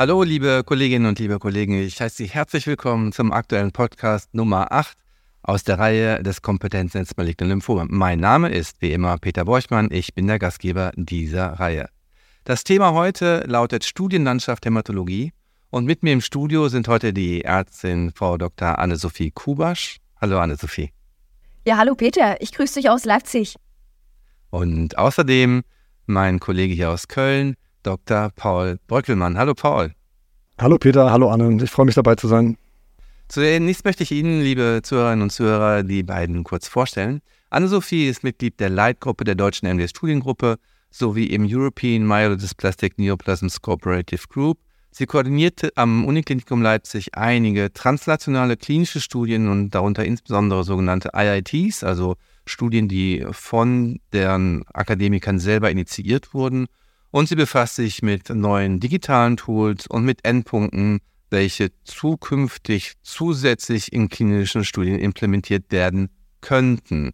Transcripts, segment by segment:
Hallo, liebe Kolleginnen und liebe Kollegen. Ich heiße Sie herzlich willkommen zum aktuellen Podcast Nummer 8 aus der Reihe des Kompetenznetz Maligne Lymphome. Mein Name ist wie immer Peter Borchmann. Ich bin der Gastgeber dieser Reihe. Das Thema heute lautet Studienlandschaft Hämatologie. Und mit mir im Studio sind heute die Ärztin Frau Dr. Anne-Sophie Kubasch. Hallo, Anne-Sophie. Ja, hallo Peter. Ich grüße dich aus Leipzig. Und außerdem mein Kollege hier aus Köln, Dr. Paul Bröckelmann. Hallo Paul. Hallo Peter, hallo Anne. Ich freue mich dabei zu sein. Zunächst möchte ich Ihnen, liebe Zuhörerinnen und Zuhörer, die beiden kurz vorstellen. Anne-Sophie ist Mitglied der Leitgruppe der deutschen MDS-Studiengruppe sowie im European Myelodysplastic Neoplasms Cooperative Group. Sie koordinierte am Uniklinikum Leipzig einige transnationale klinische Studien und darunter insbesondere sogenannte IITs, also Studien, die von deren Akademikern selber initiiert wurden und sie befasst sich mit neuen digitalen Tools und mit Endpunkten, welche zukünftig zusätzlich in klinischen Studien implementiert werden könnten.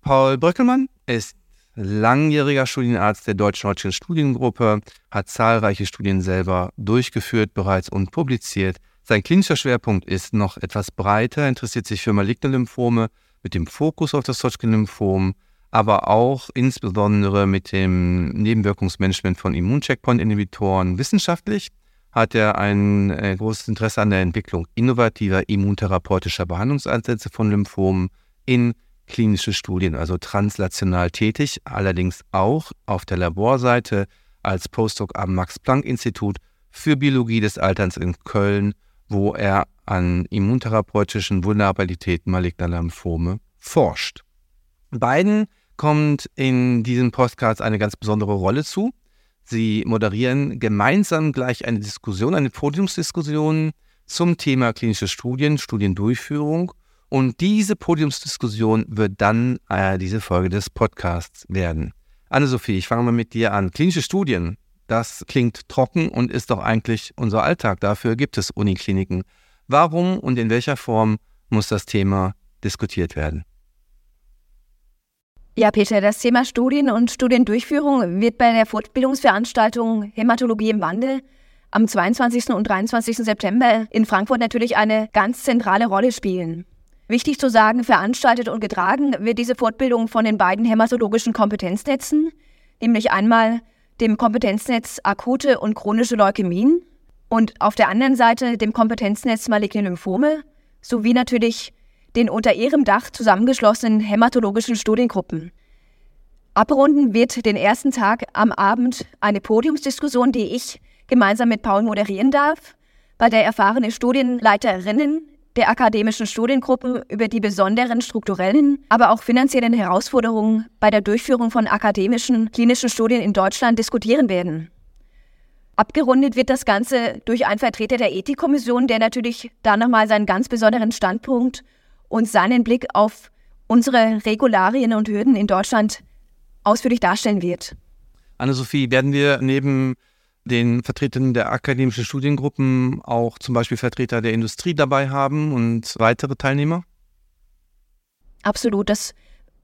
Paul Bröckelmann ist langjähriger Studienarzt der Deutschen Hodgkin Studiengruppe, hat zahlreiche Studien selber durchgeführt bereits und publiziert. Sein klinischer Schwerpunkt ist noch etwas breiter, interessiert sich für maligne Lymphome mit dem Fokus auf das Hodgkin-Lymphom, aber auch insbesondere mit dem Nebenwirkungsmanagement von Immuncheckpoint-Inhibitoren. Wissenschaftlich hat er ein äh, großes Interesse an der Entwicklung innovativer immuntherapeutischer Behandlungsansätze von Lymphomen in klinische Studien, also translational tätig, allerdings auch auf der Laborseite als Postdoc am Max-Planck-Institut für Biologie des Alterns in Köln, wo er an immuntherapeutischen Vulnerabilitäten maligner Lymphome forscht. Beiden kommt in diesem Podcast eine ganz besondere Rolle zu. Sie moderieren gemeinsam gleich eine Diskussion, eine Podiumsdiskussion zum Thema klinische Studien, Studiendurchführung. Und diese Podiumsdiskussion wird dann äh, diese Folge des Podcasts werden. Anne-Sophie, ich fange mal mit dir an. Klinische Studien, das klingt trocken und ist doch eigentlich unser Alltag. Dafür gibt es Unikliniken. Warum und in welcher Form muss das Thema diskutiert werden? Ja, Peter, das Thema Studien und Studiendurchführung wird bei der Fortbildungsveranstaltung Hämatologie im Wandel am 22. und 23. September in Frankfurt natürlich eine ganz zentrale Rolle spielen. Wichtig zu sagen, veranstaltet und getragen wird diese Fortbildung von den beiden hämatologischen Kompetenznetzen, nämlich einmal dem Kompetenznetz akute und chronische Leukämien und auf der anderen Seite dem Kompetenznetz maligne Lymphome sowie natürlich den unter ihrem Dach zusammengeschlossenen hämatologischen Studiengruppen. Abrunden wird den ersten Tag am Abend eine Podiumsdiskussion, die ich gemeinsam mit Paul moderieren darf, bei der erfahrene Studienleiterinnen der akademischen Studiengruppen über die besonderen strukturellen, aber auch finanziellen Herausforderungen bei der Durchführung von akademischen klinischen Studien in Deutschland diskutieren werden. Abgerundet wird das Ganze durch einen Vertreter der Ethikkommission, der natürlich da nochmal seinen ganz besonderen Standpunkt und seinen Blick auf unsere Regularien und Hürden in Deutschland ausführlich darstellen wird. Anne-Sophie, werden wir neben den Vertretern der akademischen Studiengruppen auch zum Beispiel Vertreter der Industrie dabei haben und weitere Teilnehmer? Absolut, das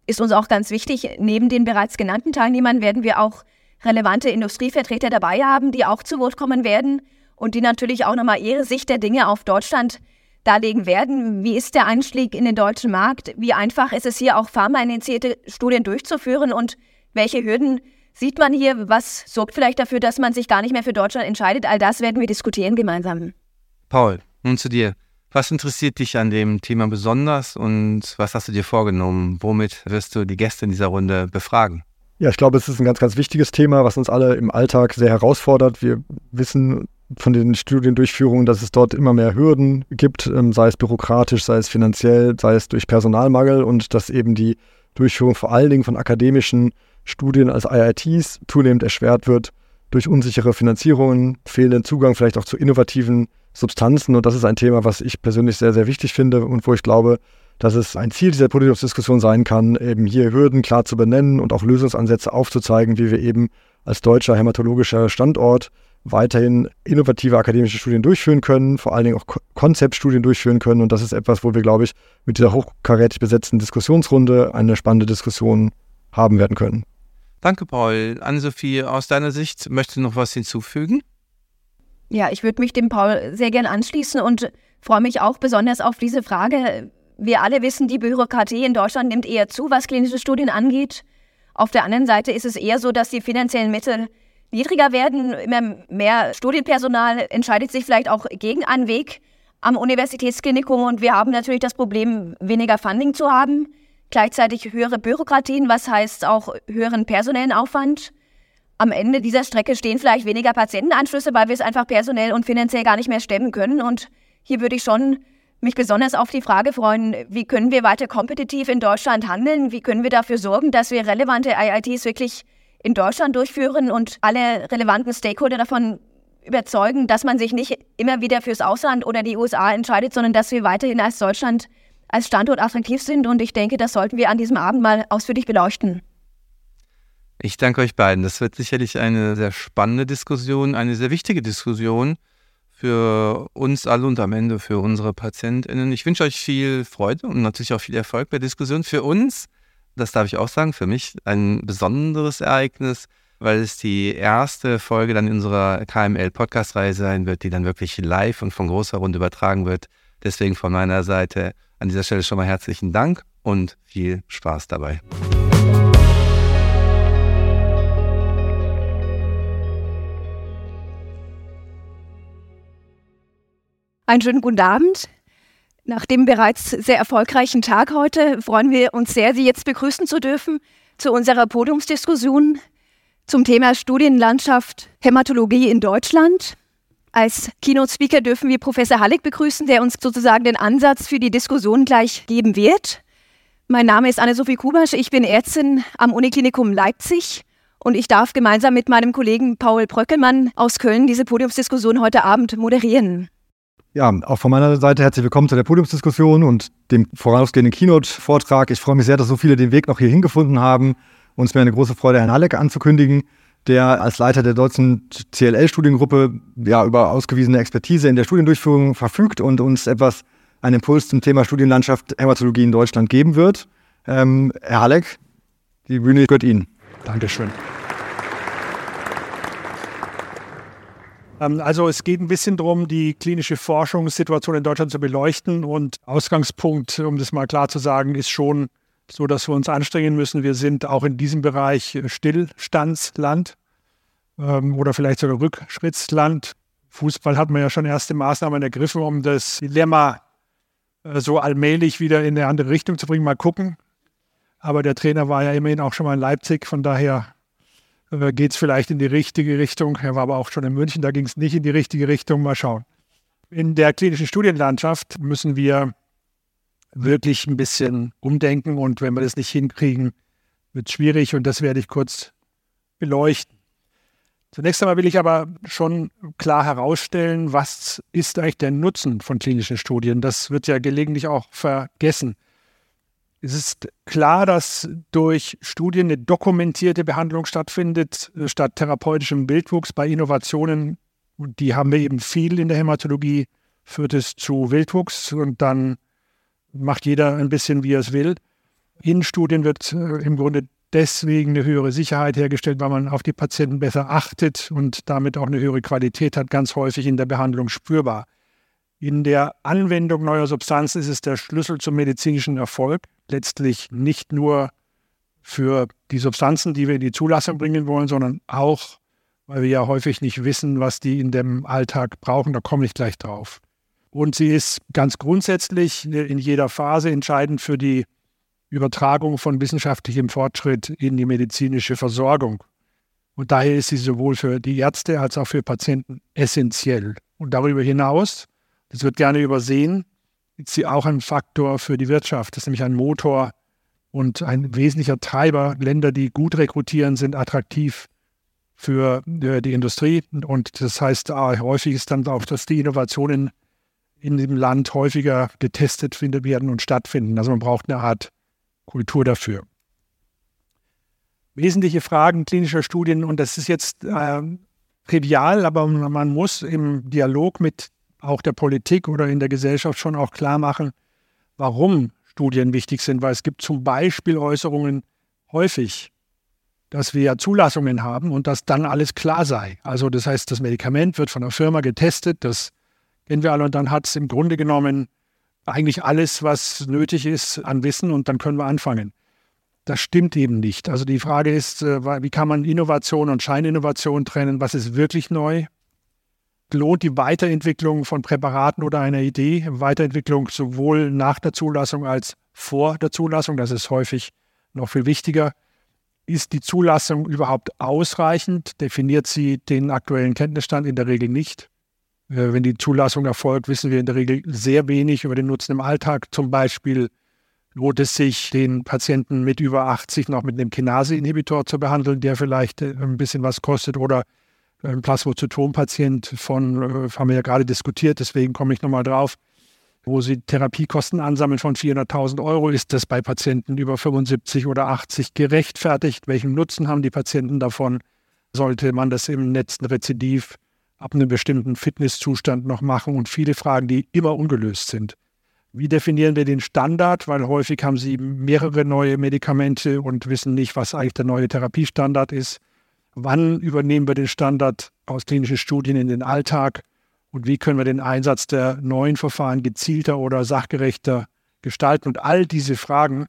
ist uns auch ganz wichtig. Neben den bereits genannten Teilnehmern werden wir auch relevante Industrievertreter dabei haben, die auch zu Wort kommen werden und die natürlich auch nochmal ihre Sicht der Dinge auf Deutschland darlegen werden. Wie ist der Einstieg in den deutschen Markt? Wie einfach ist es hier auch pharmainitiierte Studien durchzuführen und welche Hürden sieht man hier? Was sorgt vielleicht dafür, dass man sich gar nicht mehr für Deutschland entscheidet? All das werden wir diskutieren gemeinsam. Paul, nun zu dir. Was interessiert dich an dem Thema besonders und was hast du dir vorgenommen? Womit wirst du die Gäste in dieser Runde befragen? Ja, ich glaube, es ist ein ganz, ganz wichtiges Thema, was uns alle im Alltag sehr herausfordert. Wir wissen von den Studiendurchführungen, dass es dort immer mehr Hürden gibt, ähm, sei es bürokratisch, sei es finanziell, sei es durch Personalmangel und dass eben die Durchführung vor allen Dingen von akademischen Studien als IITs zunehmend erschwert wird durch unsichere Finanzierungen, fehlenden Zugang vielleicht auch zu innovativen Substanzen. Und das ist ein Thema, was ich persönlich sehr, sehr wichtig finde und wo ich glaube, dass es ein Ziel dieser Podiumsdiskussion sein kann, eben hier Hürden klar zu benennen und auch Lösungsansätze aufzuzeigen, wie wir eben als deutscher hämatologischer Standort weiterhin innovative akademische Studien durchführen können, vor allen Dingen auch Konzeptstudien durchführen können. Und das ist etwas, wo wir, glaube ich, mit dieser hochkarätig besetzten Diskussionsrunde eine spannende Diskussion haben werden können. Danke, Paul. Anne-Sophie, aus deiner Sicht möchtest du noch was hinzufügen? Ja, ich würde mich dem Paul sehr gern anschließen und freue mich auch besonders auf diese Frage. Wir alle wissen, die Bürokratie in Deutschland nimmt eher zu, was klinische Studien angeht. Auf der anderen Seite ist es eher so, dass die finanziellen Mittel niedriger werden. Immer mehr Studienpersonal entscheidet sich vielleicht auch gegen einen Weg am Universitätsklinikum und wir haben natürlich das Problem, weniger Funding zu haben. Gleichzeitig höhere Bürokratien, was heißt auch höheren personellen Aufwand. Am Ende dieser Strecke stehen vielleicht weniger Patientenanschlüsse, weil wir es einfach personell und finanziell gar nicht mehr stemmen können. Und hier würde ich schon mich besonders auf die Frage freuen, wie können wir weiter kompetitiv in Deutschland handeln? Wie können wir dafür sorgen, dass wir relevante IITs wirklich in Deutschland durchführen und alle relevanten Stakeholder davon überzeugen, dass man sich nicht immer wieder fürs Ausland oder die USA entscheidet, sondern dass wir weiterhin als Deutschland als Standort attraktiv sind. Und ich denke, das sollten wir an diesem Abend mal ausführlich beleuchten. Ich danke euch beiden. Das wird sicherlich eine sehr spannende Diskussion, eine sehr wichtige Diskussion für uns alle und am Ende für unsere PatientInnen. Ich wünsche euch viel Freude und natürlich auch viel Erfolg bei der Diskussion. Für uns, das darf ich auch sagen, für mich ein besonderes Ereignis, weil es die erste Folge dann in unserer KML-Podcast-Reihe sein wird, die dann wirklich live und von großer Runde übertragen wird. Deswegen von meiner Seite an dieser Stelle schon mal herzlichen Dank und viel Spaß dabei. Einen schönen guten Abend. Nach dem bereits sehr erfolgreichen Tag heute freuen wir uns sehr, Sie jetzt begrüßen zu dürfen zu unserer Podiumsdiskussion zum Thema Studienlandschaft Hämatologie in Deutschland. Als Keynote-Speaker dürfen wir Professor Halleck begrüßen, der uns sozusagen den Ansatz für die Diskussion gleich geben wird. Mein Name ist Anne-Sophie Kubasch, ich bin Ärztin am Uniklinikum Leipzig und ich darf gemeinsam mit meinem Kollegen Paul Bröckelmann aus Köln diese Podiumsdiskussion heute Abend moderieren. Ja, auch von meiner Seite herzlich willkommen zu der Podiumsdiskussion und dem vorausgehenden Keynote-Vortrag. Ich freue mich sehr, dass so viele den Weg noch hier hingefunden haben. Und es mir eine große Freude, Herrn Halleck anzukündigen, der als Leiter der deutschen CLL-Studiengruppe ja, über ausgewiesene Expertise in der Studiendurchführung verfügt und uns etwas einen Impuls zum Thema Studienlandschaft Hämatologie in Deutschland geben wird. Ähm, Herr Halleck, die Bühne gehört Ihnen. Dankeschön. Also es geht ein bisschen darum, die klinische Forschungssituation in Deutschland zu beleuchten. Und Ausgangspunkt, um das mal klar zu sagen, ist schon so, dass wir uns anstrengen müssen. Wir sind auch in diesem Bereich Stillstandsland ähm, oder vielleicht sogar Rückschrittsland. Fußball hat man ja schon erste Maßnahmen ergriffen, um das Dilemma äh, so allmählich wieder in eine andere Richtung zu bringen. Mal gucken. Aber der Trainer war ja immerhin auch schon mal in Leipzig, von daher äh, geht es vielleicht in die richtige Richtung. Er war aber auch schon in München, da ging es nicht in die richtige Richtung. Mal schauen. In der klinischen Studienlandschaft müssen wir wirklich ein bisschen umdenken und wenn wir das nicht hinkriegen, wird es schwierig und das werde ich kurz beleuchten. Zunächst einmal will ich aber schon klar herausstellen, was ist eigentlich der Nutzen von klinischen Studien? Das wird ja gelegentlich auch vergessen. Es ist klar, dass durch Studien eine dokumentierte Behandlung stattfindet, äh, statt therapeutischem Wildwuchs bei Innovationen. Die haben wir eben viel in der Hämatologie, führt es zu Wildwuchs und dann macht jeder ein bisschen, wie er es will. In Studien wird äh, im Grunde deswegen eine höhere Sicherheit hergestellt, weil man auf die Patienten besser achtet und damit auch eine höhere Qualität hat, ganz häufig in der Behandlung spürbar. In der Anwendung neuer Substanzen ist es der Schlüssel zum medizinischen Erfolg letztlich nicht nur für die Substanzen, die wir in die Zulassung bringen wollen, sondern auch, weil wir ja häufig nicht wissen, was die in dem Alltag brauchen. Da komme ich gleich drauf. Und sie ist ganz grundsätzlich in jeder Phase entscheidend für die Übertragung von wissenschaftlichem Fortschritt in die medizinische Versorgung. Und daher ist sie sowohl für die Ärzte als auch für Patienten essentiell. Und darüber hinaus, das wird gerne übersehen, ist sie auch ein Faktor für die Wirtschaft. Das ist nämlich ein Motor und ein wesentlicher Treiber. Länder, die gut rekrutieren, sind attraktiv für äh, die Industrie. Und das heißt, ah, häufig ist dann auch, dass die Innovationen in dem Land häufiger getestet werden und stattfinden. Also man braucht eine Art Kultur dafür. Wesentliche Fragen klinischer Studien, und das ist jetzt äh, trivial, aber man muss im Dialog mit auch der Politik oder in der Gesellschaft schon auch klar machen, warum Studien wichtig sind, weil es gibt zum Beispiel Äußerungen häufig, dass wir Zulassungen haben und dass dann alles klar sei. Also das heißt, das Medikament wird von der Firma getestet, das kennen wir alle und dann hat es im Grunde genommen eigentlich alles, was nötig ist an Wissen und dann können wir anfangen. Das stimmt eben nicht. Also die Frage ist, äh, wie kann man Innovation und Scheininnovation trennen? Was ist wirklich neu? Lohnt die Weiterentwicklung von Präparaten oder einer Idee? Weiterentwicklung sowohl nach der Zulassung als vor der Zulassung, das ist häufig noch viel wichtiger. Ist die Zulassung überhaupt ausreichend? Definiert sie den aktuellen Kenntnisstand in der Regel nicht. Äh, wenn die Zulassung erfolgt, wissen wir in der Regel sehr wenig über den Nutzen im Alltag. Zum Beispiel lohnt es sich, den Patienten mit über 80 noch mit einem Kinase-Inhibitor zu behandeln, der vielleicht äh, ein bisschen was kostet oder ein Plasmozytom-Patient von, äh, haben wir ja gerade diskutiert, deswegen komme ich nochmal drauf, wo sie Therapiekosten ansammeln von 400.000 Euro. Ist das bei Patienten über 75 oder 80 gerechtfertigt? Welchen Nutzen haben die Patienten davon? Sollte man das im letzten Rezidiv ab einem bestimmten Fitnesszustand noch machen? Und viele Fragen, die immer ungelöst sind. Wie definieren wir den Standard? Weil häufig haben sie mehrere neue Medikamente und wissen nicht, was eigentlich der neue Therapiestandard ist. Wann übernehmen wir den Standard aus klinischen Studien in den Alltag? Und wie können wir den Einsatz der neuen Verfahren gezielter oder sachgerechter gestalten? Und all diese Fragen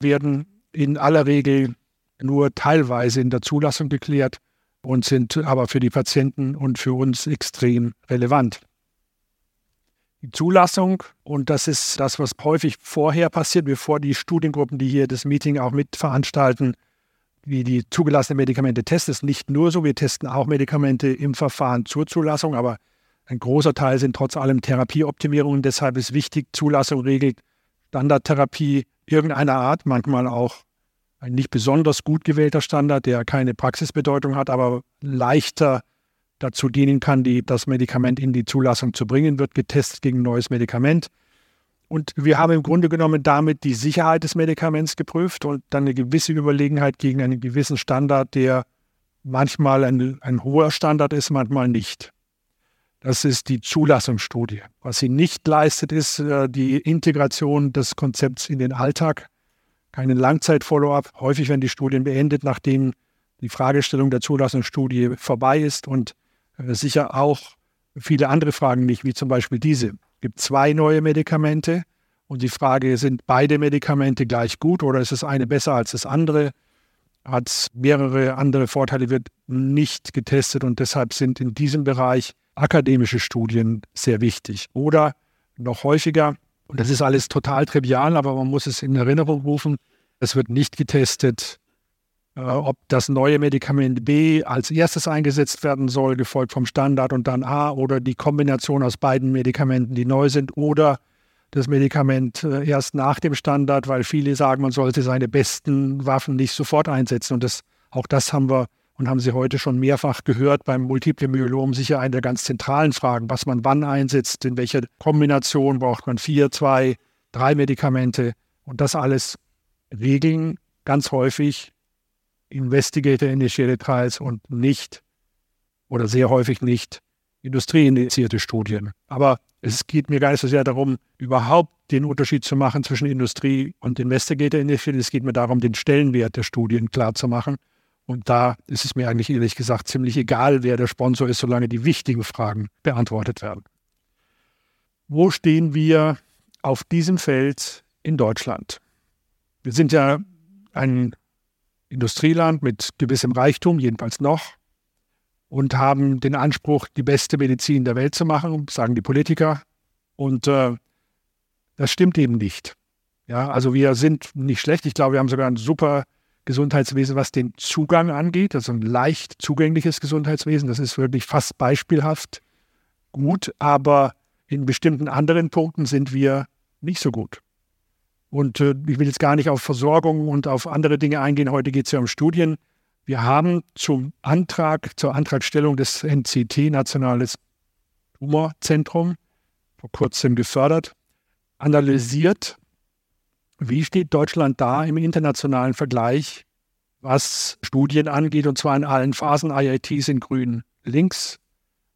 werden in aller Regel nur teilweise in der Zulassung geklärt und sind aber für die Patienten und für uns extrem relevant die Zulassung. Und das ist das, was häufig vorher passiert, bevor die Studiengruppen, die hier das Meeting auch mitveranstalten, wie die zugelassenen Medikamente testen. ist nicht nur so, wir testen auch Medikamente im Verfahren zur Zulassung, aber ein großer Teil sind trotz allem Therapieoptimierungen. Deshalb ist wichtig, Zulassung regelt Standardtherapie irgendeiner Art, manchmal auch ein nicht besonders gut gewählter Standard, der keine Praxisbedeutung hat, aber leichter dazu dienen kann, die, das Medikament in die Zulassung zu bringen, wird getestet gegen ein neues Medikament. Und wir haben im Grunde genommen damit die Sicherheit des Medikaments geprüft und dann eine gewisse Überlegenheit gegen einen gewissen Standard, der manchmal ein, ein hoher Standard ist, manchmal nicht. Das ist die Zulassungsstudie. Was sie nicht leistet, ist äh, die Integration des Konzepts in den Alltag. Keinen Langzeit-Follow-up. Häufig werden die Studien beendet, nachdem die Fragestellung der Zulassungsstudie vorbei ist und äh, sicher auch viele andere Fragen nicht, wie zum Beispiel diese. Es gibt zwei neue Medikamente und die Frage, sind beide Medikamente gleich gut oder ist das eine besser als das andere? Hat es mehrere andere Vorteile, wird nicht getestet und deshalb sind in diesem Bereich akademische Studien sehr wichtig. Oder noch häufiger, und das ist alles total trivial, aber man muss es in Erinnerung rufen, es wird nicht getestet, ob das neue Medikament B als erstes eingesetzt werden soll, gefolgt vom Standard und dann A oder die Kombination aus beiden Medikamenten, die neu sind, oder das Medikament äh, erst nach dem Standard, weil viele sagen, man sollte seine besten Waffen nicht sofort einsetzen. Und das, auch das haben wir und haben Sie heute schon mehrfach gehört beim Multiple Myelom, sicher eine der ganz zentralen Fragen, was man wann einsetzt, in welcher Kombination braucht man vier, zwei, drei Medikamente und das alles regeln ganz häufig Investigator-Initiated Trials und nicht oder sehr häufig nicht industrieinitiierte Studien. Aber es geht mir gar nicht so sehr darum, überhaupt den Unterschied zu machen zwischen Industrie und Investigator-Initiated. Es geht mir darum, den Stellenwert der Studien klar zu machen. Und da ist es mir eigentlich ehrlich gesagt ziemlich egal, wer der Sponsor ist, solange die wichtigen Fragen beantwortet werden. Wo stehen wir auf diesem Feld in Deutschland? Wir sind ja ein Industrieland mit gewissem Reichtum, jedenfalls noch, und haben den Anspruch, die beste Medizin der Welt zu machen, sagen die Politiker. Und äh, das stimmt eben nicht. Ja, also wir sind nicht schlecht. Ich glaube, wir haben sogar ein super Gesundheitswesen, was den Zugang angeht, also ein leicht zugängliches Gesundheitswesen. Das ist wirklich fast beispielhaft gut, aber in bestimmten anderen Punkten sind wir nicht so gut. Und äh, ich will jetzt gar nicht auf Versorgung und auf andere Dinge eingehen. Heute geht es ja um Studien. Wir haben zum Antrag, zur Antragstellung des NCT, Nationales Tumorzentrum, vor kurzem gefördert, analysiert, wie steht Deutschland da im internationalen Vergleich, was Studien angeht, und zwar in allen Phasen. IITs in grün links,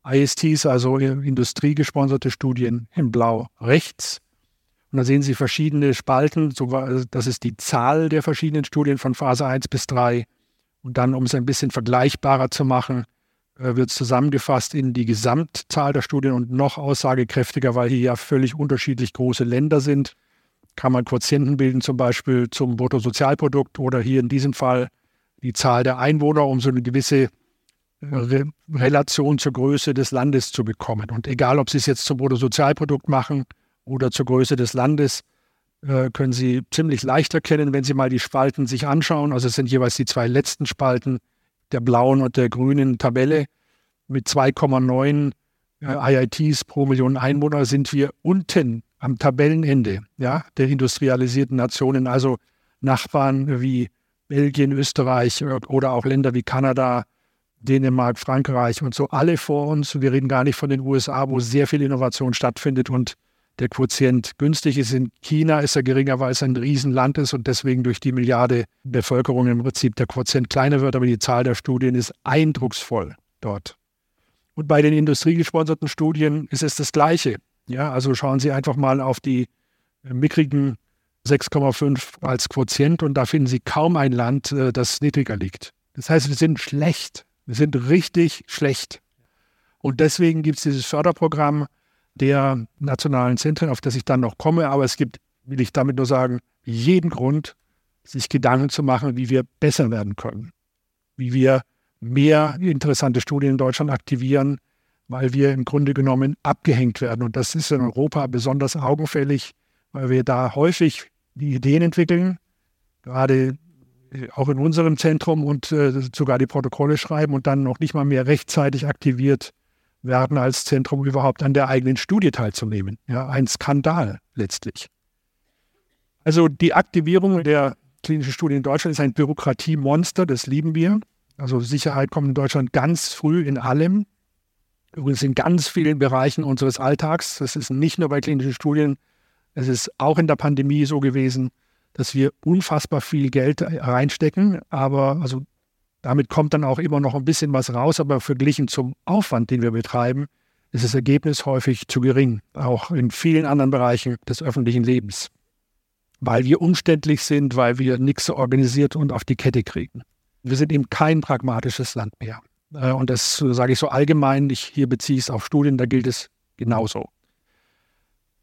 ISTs, also industriegesponserte Studien in blau rechts und da sehen Sie verschiedene Spalten. Das ist die Zahl der verschiedenen Studien von Phase 1 bis 3. Und dann, um es ein bisschen vergleichbarer zu machen, äh, wird zusammengefasst in die Gesamtzahl der Studien und noch aussagekräftiger, weil hier ja völlig unterschiedlich große Länder sind. Kann man Quotienten bilden, zum Beispiel zum Bruttosozialprodukt oder hier in diesem Fall die Zahl der Einwohner, um so eine gewisse äh, Re Relation zur Größe des Landes zu bekommen. Und egal, ob Sie es jetzt zum Bruttosozialprodukt machen oder zur Größe des Landes, äh, können Sie ziemlich leicht erkennen, wenn Sie mal die Spalten sich anschauen. Also es sind jeweils die zwei letzten Spalten der blauen und der grünen Tabelle. Mit 2,9 äh, IITs pro Million Einwohner sind wir unten am Tabellenende ja, der industrialisierten Nationen, also Nachbarn wie Belgien, Österreich oder auch Länder wie Kanada, Dänemark, Frankreich und so, alle vor uns. Wir reden gar nicht von den USA, wo sehr viel Innovation stattfindet und der Quotient günstig ist. In China ist er geringer, weil es ein Riesenland ist und deswegen durch die Milliarde Bevölkerung im Prinzip der Quotient kleiner wird, aber die Zahl der Studien ist eindrucksvoll dort. Und bei den industriegesponserten Studien ist es das Gleiche. Ja, also schauen Sie einfach mal auf die mickrigen 6,5 als Quotient und da finden Sie kaum ein Land, äh, das niedriger liegt. Das heißt, wir sind schlecht. Wir sind richtig schlecht. Und deswegen gibt es dieses Förderprogramm der nationalen Zentren, auf das ich dann noch komme. Aber es gibt, will ich damit nur sagen, jeden Grund, sich Gedanken zu machen, wie wir besser werden können. Wie wir mehr interessante Studien in Deutschland aktivieren, weil wir im Grunde genommen abgehängt werden. Und das ist in Europa besonders augenfällig, weil wir da häufig die Ideen entwickeln, gerade auch in unserem Zentrum und äh, sogar die Protokolle schreiben und dann noch nicht mal mehr rechtzeitig aktiviert werden als Zentrum überhaupt an der eigenen Studie teilzunehmen. Ja, ein Skandal letztlich. Also die Aktivierung der klinischen Studien in Deutschland ist ein Bürokratiemonster, das lieben wir. Also Sicherheit kommt in Deutschland ganz früh in allem. Übrigens in ganz vielen Bereichen unseres Alltags. Das ist nicht nur bei klinischen Studien, es ist auch in der Pandemie so gewesen, dass wir unfassbar viel Geld reinstecken, aber also damit kommt dann auch immer noch ein bisschen was raus, aber verglichen zum Aufwand, den wir betreiben, ist das Ergebnis häufig zu gering, auch in vielen anderen Bereichen des öffentlichen Lebens. Weil wir umständlich sind, weil wir nichts organisiert und auf die Kette kriegen. Wir sind eben kein pragmatisches Land mehr. Äh, und das sage ich so allgemein, ich hier beziehe es auf Studien, da gilt es genauso.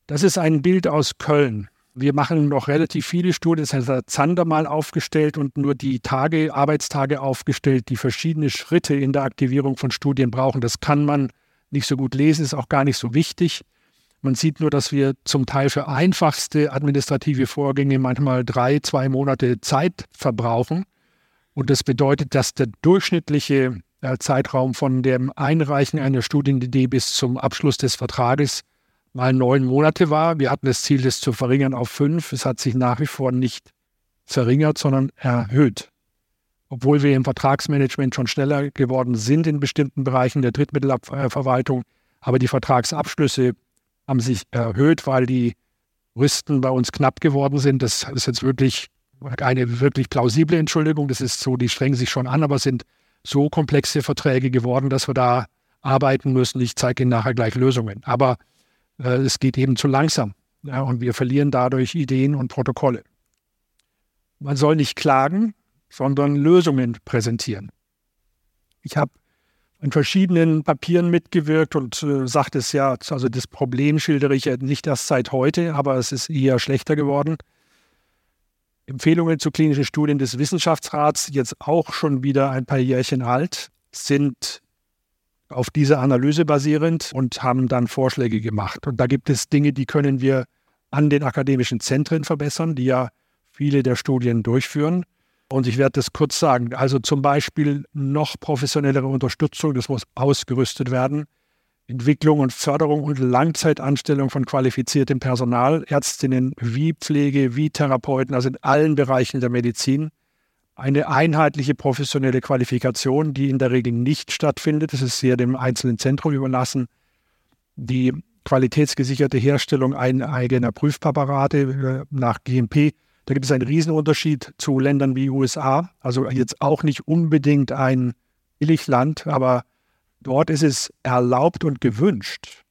Das ist ein Bild aus Köln. Wir machen noch relativ viele Studien. Das hat Zander mal aufgestellt und nur die Tage, Arbeitstage aufgestellt, die verschiedene Schritte in der Aktivierung von Studien brauchen. Das kann man nicht so gut lesen, ist auch gar nicht so wichtig. Man sieht nur, dass wir zum Teil für einfachste administrative Vorgänge manchmal drei, zwei Monate Zeit verbrauchen. Und das bedeutet, dass der durchschnittliche äh, Zeitraum von dem Einreichen einer Studienidee bis zum Abschluss des Vertrages mal neun Monate war. Wir hatten das Ziel, das zu verringern auf fünf. Es hat sich nach wie vor nicht verringert, sondern erhöht. Obwohl wir im Vertragsmanagement schon schneller geworden sind in bestimmten Bereichen der Drittmittelverwaltung, aber die Vertragsabschlüsse haben sich erhöht, weil die Rüsten bei uns knapp geworden sind. Das ist jetzt wirklich eine wirklich plausible Entschuldigung. Das ist so, die strengen sich schon an, aber sind so komplexe Verträge geworden, dass wir da arbeiten müssen. Ich zeige Ihnen nachher gleich Lösungen. Aber es geht eben zu langsam. Ja, und wir verlieren dadurch Ideen und Protokolle. Man soll nicht klagen, sondern Lösungen präsentieren. Ich habe in verschiedenen Papieren mitgewirkt und äh, sagte es ja, also das Problem schildere ich nicht erst seit heute, aber es ist eher schlechter geworden. Empfehlungen zu klinischen Studien des Wissenschaftsrats, jetzt auch schon wieder ein paar Jährchen alt, sind auf dieser Analyse basierend und haben dann Vorschläge gemacht. Und da gibt es Dinge, die können wir an den akademischen Zentren verbessern, die ja viele der Studien durchführen. Und ich werde das kurz sagen. Also zum Beispiel noch professionellere Unterstützung, das muss ausgerüstet werden. Entwicklung und Förderung und Langzeitanstellung von qualifiziertem Personal, Ärztinnen wie Pflege, wie Therapeuten, also in allen Bereichen der Medizin eine einheitliche professionelle Qualifikation, die in der Regel nicht stattfindet. Das ist sehr dem einzelnen Zentrum überlassen. Die qualitätsgesicherte Herstellung eigener Prüfpräparate äh, nach GMP. Da gibt es einen Riesenunterschied zu Ländern wie USA. Also jetzt auch nicht unbedingt ein Billigland, aber dort ist es erlaubt und gewünscht,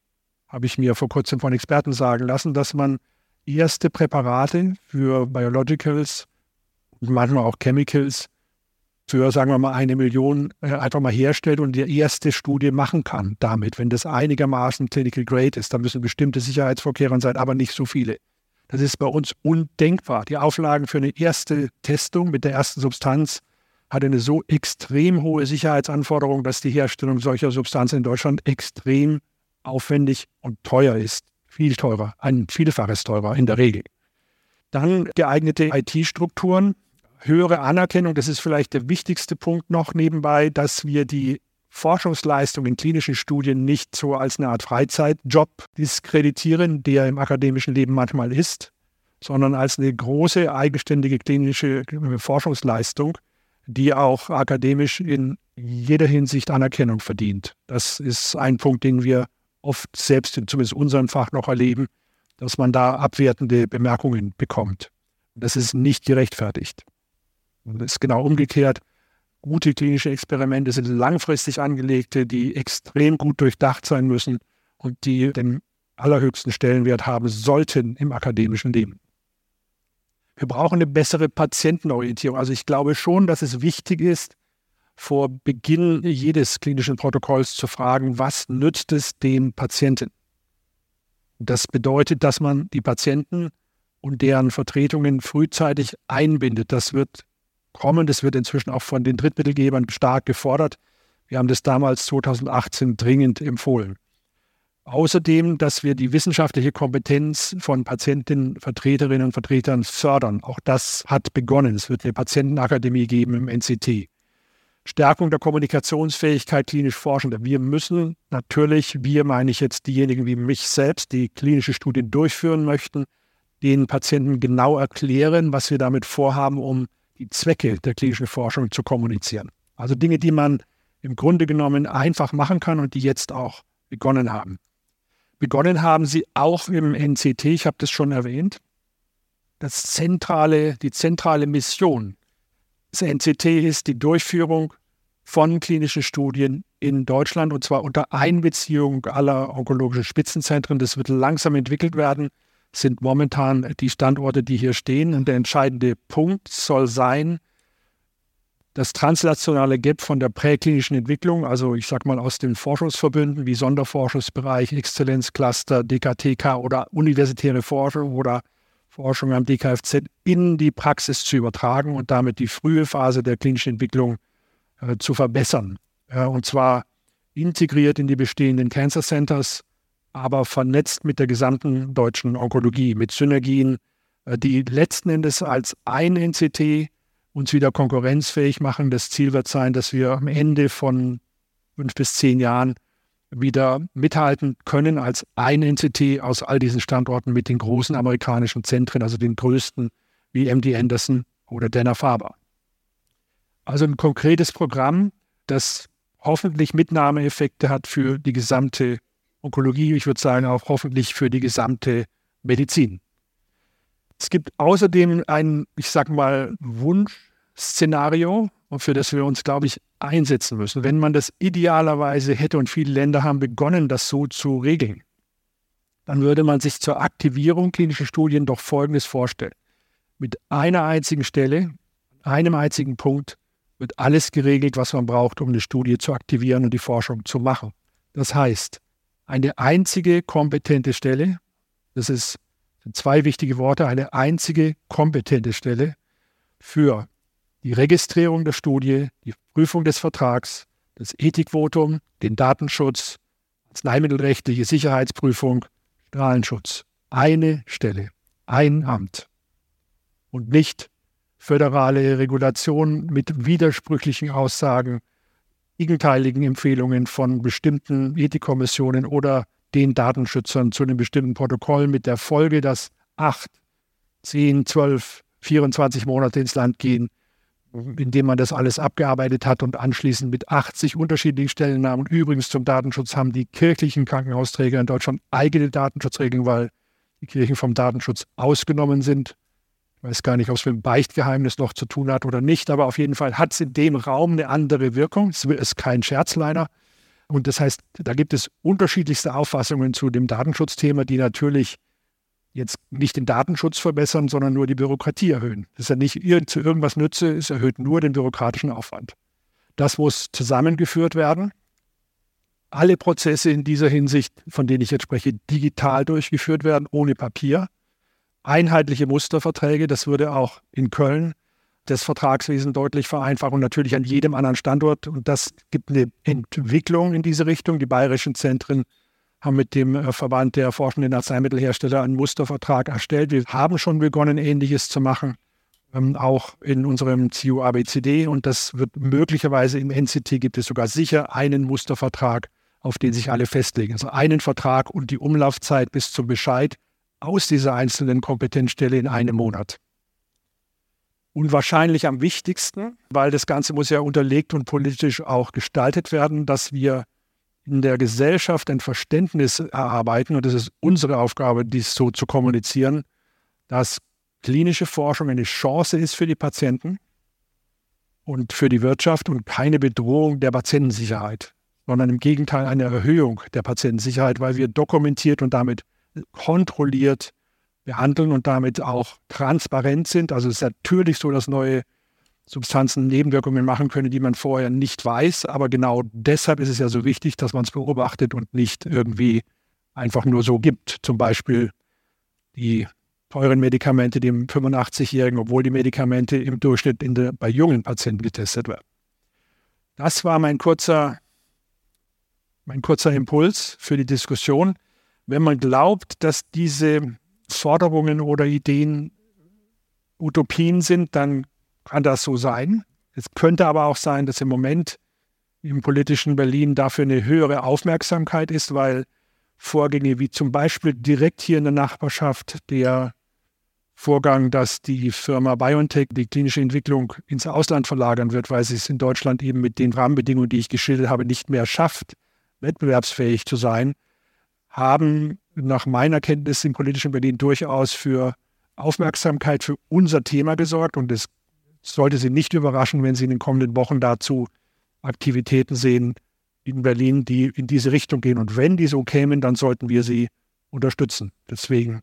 habe ich mir vor kurzem von Experten sagen lassen, dass man erste Präparate für Biologicals manchmal auch Chemicals für, sagen wir mal, eine Million äh, einfach mal herstellt und die erste Studie machen kann damit. Wenn das einigermaßen clinical grade ist, dann müssen bestimmte Sicherheitsvorkehrungen sein, aber nicht so viele. Das ist bei uns undenkbar. Die Auflagen für eine erste Testung mit der ersten Substanz hat eine so extrem hohe Sicherheitsanforderung, dass die Herstellung solcher Substanzen in Deutschland extrem aufwendig und teuer ist. Viel teurer, ein Vielfaches teurer in der Regel. Dann geeignete IT-Strukturen, höhere Anerkennung, das ist vielleicht der wichtigste Punkt noch nebenbei, dass wir die Forschungsleistung in klinischen Studien nicht so als eine Art Freizeitjob diskreditieren, der im akademischen Leben manchmal ist, sondern als eine große eigenständige klinische Forschungsleistung, die auch akademisch in jeder Hinsicht Anerkennung verdient. Das ist ein Punkt, den wir oft selbst in zumindest unserem Fach noch erleben, dass man da abwertende Bemerkungen bekommt. Das ist nicht gerechtfertigt. Das ist genau umgekehrt. Gute klinische Experimente sind langfristig angelegte, die extrem gut durchdacht sein müssen und die den allerhöchsten Stellenwert haben sollten im akademischen Leben. Wir brauchen eine bessere Patientenorientierung. Also ich glaube schon, dass es wichtig ist, vor Beginn jedes klinischen Protokolls zu fragen, was nützt es dem Patienten? Das bedeutet, dass man die Patienten und deren Vertretungen frühzeitig einbindet. Das wird kommen. Das wird inzwischen auch von den Drittmittelgebern stark gefordert. Wir haben das damals 2018 dringend empfohlen. Außerdem, dass wir die wissenschaftliche Kompetenz von Patientinnen, Vertreterinnen und Vertretern fördern. Auch das hat begonnen. Es wird eine Patientenakademie geben im NCT. Stärkung der Kommunikationsfähigkeit klinisch Forschender. Wir müssen natürlich, wir meine ich jetzt diejenigen wie mich selbst, die klinische Studien durchführen möchten, den Patienten genau erklären, was wir damit vorhaben, um die Zwecke der klinischen Forschung zu kommunizieren. Also Dinge, die man im Grunde genommen einfach machen kann und die jetzt auch begonnen haben. Begonnen haben sie auch im NCT, ich habe das schon erwähnt. Das zentrale, die zentrale Mission des NCT ist die Durchführung von klinischen Studien in Deutschland und zwar unter Einbeziehung aller onkologischen Spitzenzentren. Das wird langsam entwickelt werden, sind momentan die Standorte, die hier stehen. Und der entscheidende Punkt soll sein, das translationale Gap von der präklinischen Entwicklung, also ich sage mal aus den Forschungsverbünden wie Sonderforschungsbereich, Exzellenzcluster, DKTK oder universitäre Forschung oder Forschung am DKFZ in die Praxis zu übertragen und damit die frühe Phase der klinischen Entwicklung äh, zu verbessern. Ja, und zwar integriert in die bestehenden Cancer Centers, aber vernetzt mit der gesamten deutschen Onkologie, mit Synergien, äh, die letzten Endes als ein NCT uns wieder konkurrenzfähig machen. Das Ziel wird sein, dass wir am Ende von fünf bis zehn Jahren wieder mithalten können als ein NCT aus all diesen Standorten mit den großen amerikanischen Zentren, also den größten wie MD Anderson oder Dana-Farber. Also ein konkretes Programm, das hoffentlich Mitnahmeeffekte hat für die gesamte Onkologie, ich würde sagen auch hoffentlich für die gesamte Medizin. Es gibt außerdem ein, ich sage mal, Wunschszenario, für das wir uns, glaube ich, einsetzen müssen. Wenn man das idealerweise hätte und viele Länder haben begonnen, das so zu regeln, dann würde man sich zur Aktivierung klinischer Studien doch Folgendes vorstellen. Mit einer einzigen Stelle, einem einzigen Punkt wird alles geregelt, was man braucht, um eine Studie zu aktivieren und die Forschung zu machen. Das heißt, eine einzige kompetente Stelle, das ist, sind zwei wichtige Worte, eine einzige kompetente Stelle für die Registrierung der Studie, die Prüfung des Vertrags, das Ethikvotum, den Datenschutz, arzneimittelrechtliche Sicherheitsprüfung, Strahlenschutz. Eine Stelle, ein Amt und nicht föderale Regulation mit widersprüchlichen Aussagen, gegenteiligen Empfehlungen von bestimmten Ethikkommissionen oder den Datenschützern zu einem bestimmten Protokoll mit der Folge, dass acht, zehn, zwölf, 24 Monate ins Land gehen, indem man das alles abgearbeitet hat und anschließend mit 80 unterschiedlichen Stellennamen. Übrigens zum Datenschutz haben die kirchlichen Krankenhausträger in Deutschland eigene Datenschutzregeln, weil die Kirchen vom Datenschutz ausgenommen sind. Weiß gar nicht, ob es mit dem Beichtgeheimnis noch zu tun hat oder nicht, aber auf jeden Fall hat es in dem Raum eine andere Wirkung. Es ist kein Scherz leider. Und das heißt, da gibt es unterschiedlichste Auffassungen zu dem Datenschutzthema, die natürlich jetzt nicht den Datenschutz verbessern, sondern nur die Bürokratie erhöhen. Das ist ja nicht zu irgendwas nütze, es erhöht nur den bürokratischen Aufwand. Das muss zusammengeführt werden. Alle Prozesse in dieser Hinsicht, von denen ich jetzt spreche, digital durchgeführt werden, ohne Papier. Einheitliche Musterverträge, das würde auch in Köln das Vertragswesen deutlich vereinfachen und natürlich an jedem anderen Standort. Und das gibt eine Entwicklung in diese Richtung. Die bayerischen Zentren haben mit dem äh, Verband der forschenden Arzneimittelhersteller einen Mustervertrag erstellt. Wir haben schon begonnen, Ähnliches zu machen, ähm, auch in unserem CU ABCD. Und das wird möglicherweise im NCT gibt es sogar sicher einen Mustervertrag, auf den sich alle festlegen. Also einen Vertrag und die Umlaufzeit bis zum Bescheid aus dieser einzelnen Kompetenzstelle in einem Monat. Und wahrscheinlich am wichtigsten, weil das Ganze muss ja unterlegt und politisch auch gestaltet werden, dass wir in der Gesellschaft ein Verständnis erarbeiten, und das ist unsere Aufgabe, dies so zu kommunizieren, dass klinische Forschung eine Chance ist für die Patienten und für die Wirtschaft und keine Bedrohung der Patientensicherheit, sondern im Gegenteil eine Erhöhung der Patientensicherheit, weil wir dokumentiert und damit kontrolliert behandeln und damit auch transparent sind. Also es ist natürlich so, dass neue Substanzen Nebenwirkungen machen können, die man vorher nicht weiß. Aber genau deshalb ist es ja so wichtig, dass man es beobachtet und nicht irgendwie einfach nur so gibt. Zum Beispiel die teuren Medikamente dem 85-Jährigen, obwohl die Medikamente im Durchschnitt der, bei jungen Patienten getestet werden. Das war mein kurzer, mein kurzer Impuls für die Diskussion. Wenn man glaubt, dass diese Forderungen oder Ideen Utopien sind, dann kann das so sein. Es könnte aber auch sein, dass im Moment im politischen Berlin dafür eine höhere Aufmerksamkeit ist, weil Vorgänge wie zum Beispiel direkt hier in der Nachbarschaft der Vorgang, dass die Firma BioNTech die klinische Entwicklung ins Ausland verlagern wird, weil sie es in Deutschland eben mit den Rahmenbedingungen, die ich geschildert habe, nicht mehr schafft, wettbewerbsfähig zu sein, haben nach meiner Kenntnis im politischen Berlin durchaus für Aufmerksamkeit für unser Thema gesorgt und es sollte Sie nicht überraschen, wenn Sie in den kommenden Wochen dazu Aktivitäten sehen in Berlin, die in diese Richtung gehen. Und wenn die so kämen, dann sollten wir sie unterstützen. Deswegen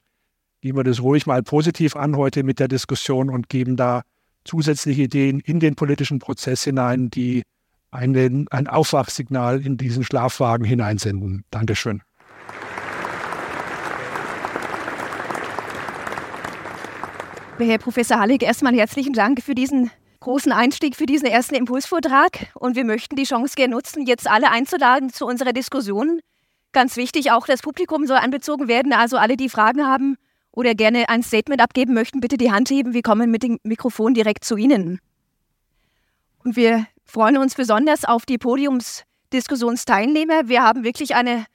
gehen wir das ruhig mal positiv an heute mit der Diskussion und geben da zusätzliche Ideen in den politischen Prozess hinein, die einen, ein Aufwachsignal in diesen Schlafwagen hineinsenden. Dankeschön. Herr Professor Hallig, erstmal herzlichen Dank für diesen großen Einstieg, für diesen ersten Impulsvortrag. Und wir möchten die Chance gerne nutzen, jetzt alle einzuladen zu unserer Diskussion. Ganz wichtig, auch das Publikum soll anbezogen werden. Also alle, die Fragen haben oder gerne ein Statement abgeben möchten, bitte die Hand heben. Wir kommen mit dem Mikrofon direkt zu Ihnen. Und wir freuen uns besonders auf die Podiumsdiskussionsteilnehmer. Wir haben wirklich eine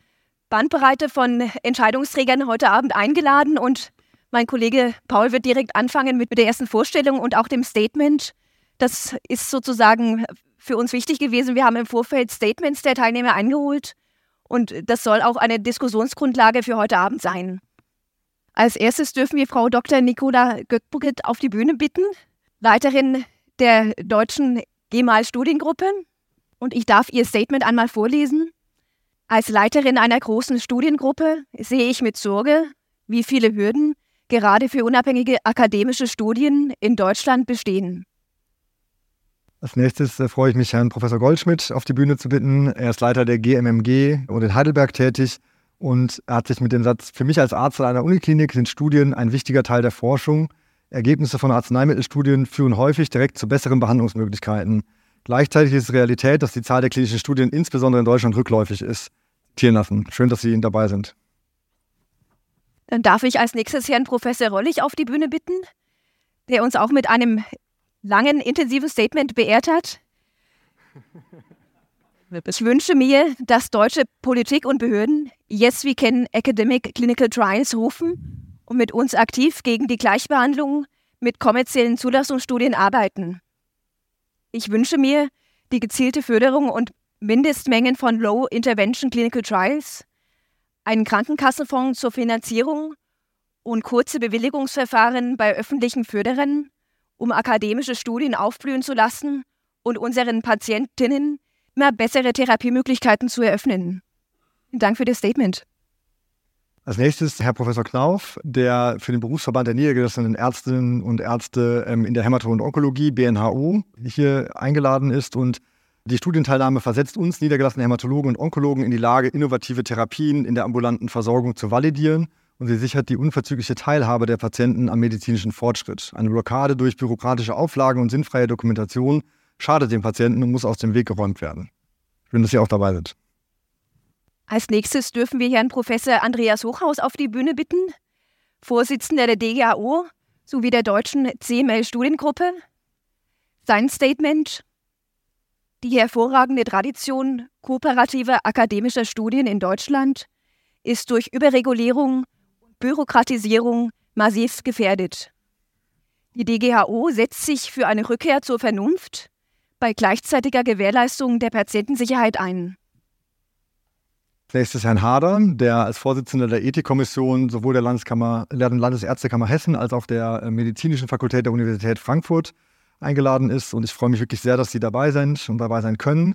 Bandbreite von Entscheidungsträgern heute Abend eingeladen und mein Kollege Paul wird direkt anfangen mit der ersten Vorstellung und auch dem Statement. Das ist sozusagen für uns wichtig gewesen. Wir haben im Vorfeld Statements der Teilnehmer eingeholt und das soll auch eine Diskussionsgrundlage für heute Abend sein. Als erstes dürfen wir Frau Dr. Nicola Göckbucket auf die Bühne bitten, Leiterin der deutschen GEMAL-Studiengruppe. Und ich darf ihr Statement einmal vorlesen. Als Leiterin einer großen Studiengruppe sehe ich mit Sorge, wie viele Hürden gerade für unabhängige akademische Studien in Deutschland bestehen. Als nächstes äh, freue ich mich, Herrn Professor Goldschmidt auf die Bühne zu bitten. Er ist Leiter der GMMG und in Heidelberg tätig und hat sich mit dem Satz, für mich als Arzt an einer Uniklinik sind Studien ein wichtiger Teil der Forschung. Ergebnisse von Arzneimittelstudien führen häufig direkt zu besseren Behandlungsmöglichkeiten. Gleichzeitig ist es Realität, dass die Zahl der klinischen Studien insbesondere in Deutschland rückläufig ist. Tieren lassen. Schön, dass Sie dabei sind. Dann darf ich als nächstes Herrn Professor Rollig auf die Bühne bitten, der uns auch mit einem langen, intensiven Statement beehrt hat. Ich wünsche mir, dass deutsche Politik und Behörden Yes We Can Academic Clinical Trials rufen und mit uns aktiv gegen die Gleichbehandlung mit kommerziellen Zulassungsstudien arbeiten. Ich wünsche mir die gezielte Förderung und Mindestmengen von Low Intervention Clinical Trials einen Krankenkassenfonds zur Finanzierung und kurze Bewilligungsverfahren bei öffentlichen Förderern, um akademische Studien aufblühen zu lassen und unseren Patientinnen immer bessere Therapiemöglichkeiten zu eröffnen. Dank für das Statement. Als nächstes Herr Professor Knauf, der für den Berufsverband der niedergelassenen Ärztinnen und Ärzte ähm, in der Hämato- und Onkologie, BNHO, hier eingeladen ist. Und die Studienteilnahme versetzt uns niedergelassene Hämatologen und Onkologen in die Lage, innovative Therapien in der ambulanten Versorgung zu validieren. Und sie sichert die unverzügliche Teilhabe der Patienten am medizinischen Fortschritt. Eine Blockade durch bürokratische Auflagen und sinnfreie Dokumentation schadet dem Patienten und muss aus dem Weg geräumt werden. Schön, dass Sie auch dabei sind. Als nächstes dürfen wir Herrn Professor Andreas Hochhaus auf die Bühne bitten, Vorsitzender der DGAO sowie der deutschen CML-Studiengruppe. Sein Statement Die hervorragende Tradition kooperativer akademischer Studien in Deutschland ist durch Überregulierung und Bürokratisierung massiv gefährdet. Die DGHO setzt sich für eine Rückkehr zur Vernunft bei gleichzeitiger Gewährleistung der Patientensicherheit ein. Nächstes Herrn Hader, der als Vorsitzender der Ethikkommission sowohl der Landeskammer, der Landesärztekammer Hessen als auch der äh, Medizinischen Fakultät der Universität Frankfurt eingeladen ist. Und ich freue mich wirklich sehr, dass Sie dabei sind und dabei sein können.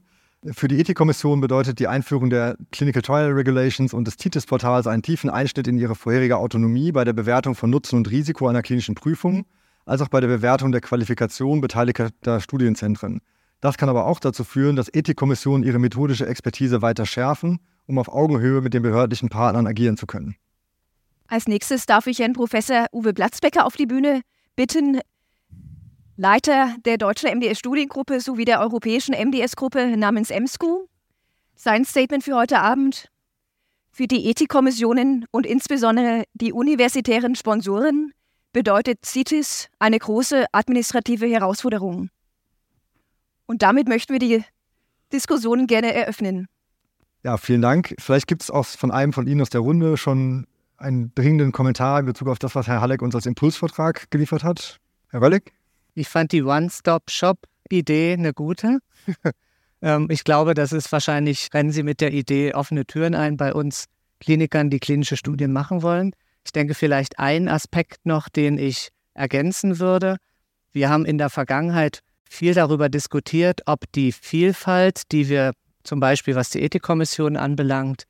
Für die Ethikkommission bedeutet die Einführung der Clinical Trial Regulations und des TITIS-Portals einen tiefen Einschnitt in ihre vorherige Autonomie bei der Bewertung von Nutzen und Risiko einer klinischen Prüfung, als auch bei der Bewertung der Qualifikation beteiligter Studienzentren. Das kann aber auch dazu führen, dass Ethikkommissionen ihre methodische Expertise weiter schärfen um auf Augenhöhe mit den behördlichen Partnern agieren zu können. Als nächstes darf ich Herrn Professor Uwe Platzbecker auf die Bühne bitten, Leiter der deutschen MDS-Studiengruppe sowie der europäischen MDS-Gruppe namens EMSCO. Sein Statement für heute Abend. Für die Ethikkommissionen und insbesondere die universitären Sponsoren bedeutet CITES eine große administrative Herausforderung. Und damit möchten wir die Diskussion gerne eröffnen. Ja, vielen Dank. Vielleicht gibt es auch von einem von Ihnen aus der Runde schon einen dringenden Kommentar in Bezug auf das, was Herr Halleck uns als Impulsvortrag geliefert hat. Herr Röllig? Ich fand die One-Stop-Shop-Idee eine gute. ähm, ich glaube, das ist wahrscheinlich, rennen Sie mit der Idee offene Türen ein bei uns Klinikern, die klinische Studien machen wollen. Ich denke vielleicht ein Aspekt noch, den ich ergänzen würde. Wir haben in der Vergangenheit viel darüber diskutiert, ob die Vielfalt, die wir zum Beispiel was die Ethikkommission anbelangt,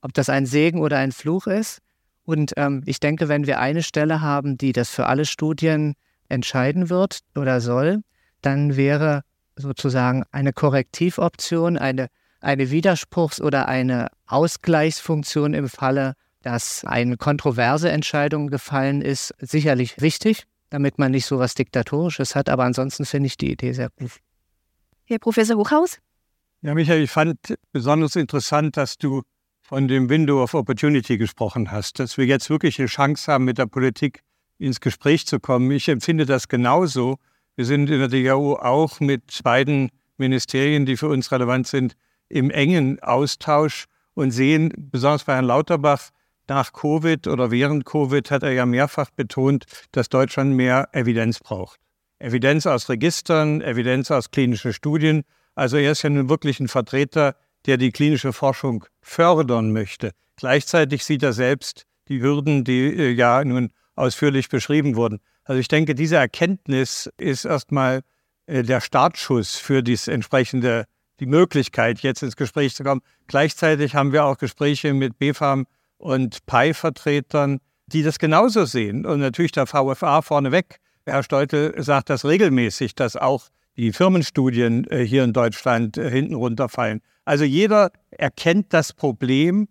ob das ein Segen oder ein Fluch ist. Und ähm, ich denke, wenn wir eine Stelle haben, die das für alle Studien entscheiden wird oder soll, dann wäre sozusagen eine Korrektivoption, eine, eine Widerspruchs- oder eine Ausgleichsfunktion im Falle, dass eine kontroverse Entscheidung gefallen ist, sicherlich wichtig, damit man nicht so was Diktatorisches hat. Aber ansonsten finde ich die Idee sehr gut. Herr Professor Hochhaus? Ja, Michael, ich fand besonders interessant, dass du von dem Window of Opportunity gesprochen hast, dass wir jetzt wirklich eine Chance haben, mit der Politik ins Gespräch zu kommen. Ich empfinde das genauso. Wir sind in der DGU auch mit beiden Ministerien, die für uns relevant sind, im engen Austausch und sehen, besonders bei Herrn Lauterbach, nach Covid oder während Covid hat er ja mehrfach betont, dass Deutschland mehr Evidenz braucht. Evidenz aus Registern, Evidenz aus klinischen Studien. Also er ist ja nun wirklich ein Vertreter, der die klinische Forschung fördern möchte. Gleichzeitig sieht er selbst die Hürden, die äh, ja nun ausführlich beschrieben wurden. Also ich denke, diese Erkenntnis ist erstmal äh, der Startschuss für dies entsprechende, die Möglichkeit, jetzt ins Gespräch zu kommen. Gleichzeitig haben wir auch Gespräche mit BFAM und PI-Vertretern, die das genauso sehen. Und natürlich der VFA vorneweg. Herr Steutel sagt das regelmäßig, dass auch die Firmenstudien äh, hier in Deutschland äh, hinten runterfallen. Also jeder erkennt das Problem,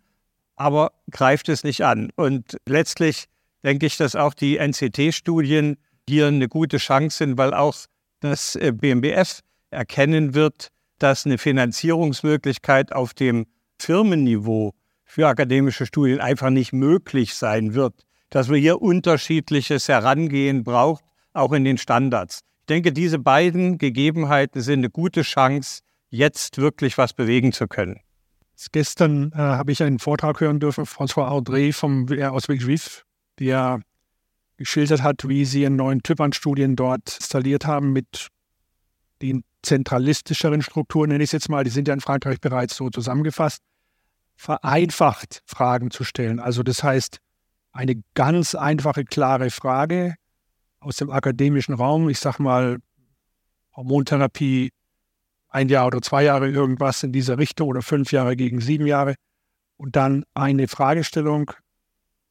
aber greift es nicht an. Und letztlich denke ich, dass auch die NCT-Studien hier eine gute Chance sind, weil auch das äh, BMBF erkennen wird, dass eine Finanzierungsmöglichkeit auf dem Firmenniveau für akademische Studien einfach nicht möglich sein wird, dass wir hier unterschiedliches Herangehen braucht, auch in den Standards. Ich denke, diese beiden Gegebenheiten sind eine gute Chance, jetzt wirklich was bewegen zu können. Gestern äh, habe ich einen Vortrag hören dürfen, François Audrey vom WR aus Juif, der geschildert hat, wie sie einen neuen Typ an Studien dort installiert haben mit den zentralistischeren Strukturen, nenne ich es jetzt mal, die sind ja in Frankreich bereits so zusammengefasst, vereinfacht Fragen zu stellen. Also das heißt, eine ganz einfache, klare Frage, aus dem akademischen Raum, ich sag mal Hormontherapie, ein Jahr oder zwei Jahre irgendwas in dieser Richtung oder fünf Jahre gegen sieben Jahre. Und dann eine Fragestellung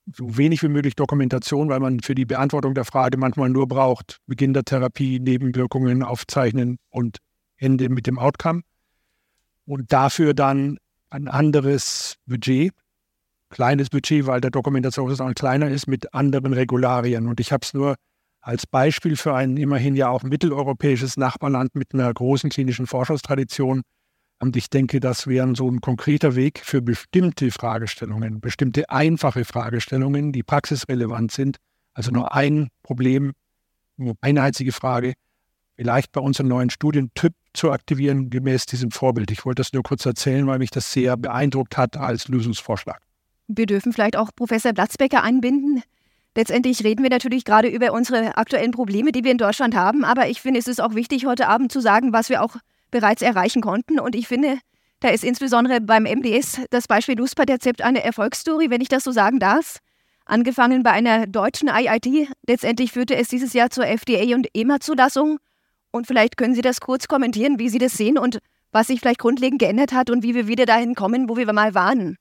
so wenig wie möglich Dokumentation, weil man für die Beantwortung der Frage manchmal nur braucht, Beginn der Therapie, Nebenwirkungen aufzeichnen und Ende mit dem Outcome. Und dafür dann ein anderes Budget, kleines Budget, weil der Dokumentationsraum kleiner ist, mit anderen Regularien. Und ich habe es nur als Beispiel für ein immerhin ja auch mitteleuropäisches Nachbarland mit einer großen klinischen Forschungstradition. Und ich denke, das wäre so ein konkreter Weg für bestimmte Fragestellungen, bestimmte einfache Fragestellungen, die praxisrelevant sind. Also nur ein Problem, nur eine einzige Frage, vielleicht bei uns einen neuen Studientyp zu aktivieren, gemäß diesem Vorbild. Ich wollte das nur kurz erzählen, weil mich das sehr beeindruckt hat als Lösungsvorschlag. Wir dürfen vielleicht auch Professor Platzbecker einbinden. Letztendlich reden wir natürlich gerade über unsere aktuellen Probleme, die wir in Deutschland haben, aber ich finde, es ist auch wichtig, heute Abend zu sagen, was wir auch bereits erreichen konnten. Und ich finde, da ist insbesondere beim MDS das Beispiel Lustpaterzept eine Erfolgsstory, wenn ich das so sagen darf. Angefangen bei einer deutschen IIT, letztendlich führte es dieses Jahr zur FDA und EMA-Zulassung. Und vielleicht können Sie das kurz kommentieren, wie Sie das sehen und was sich vielleicht grundlegend geändert hat und wie wir wieder dahin kommen, wo wir mal waren.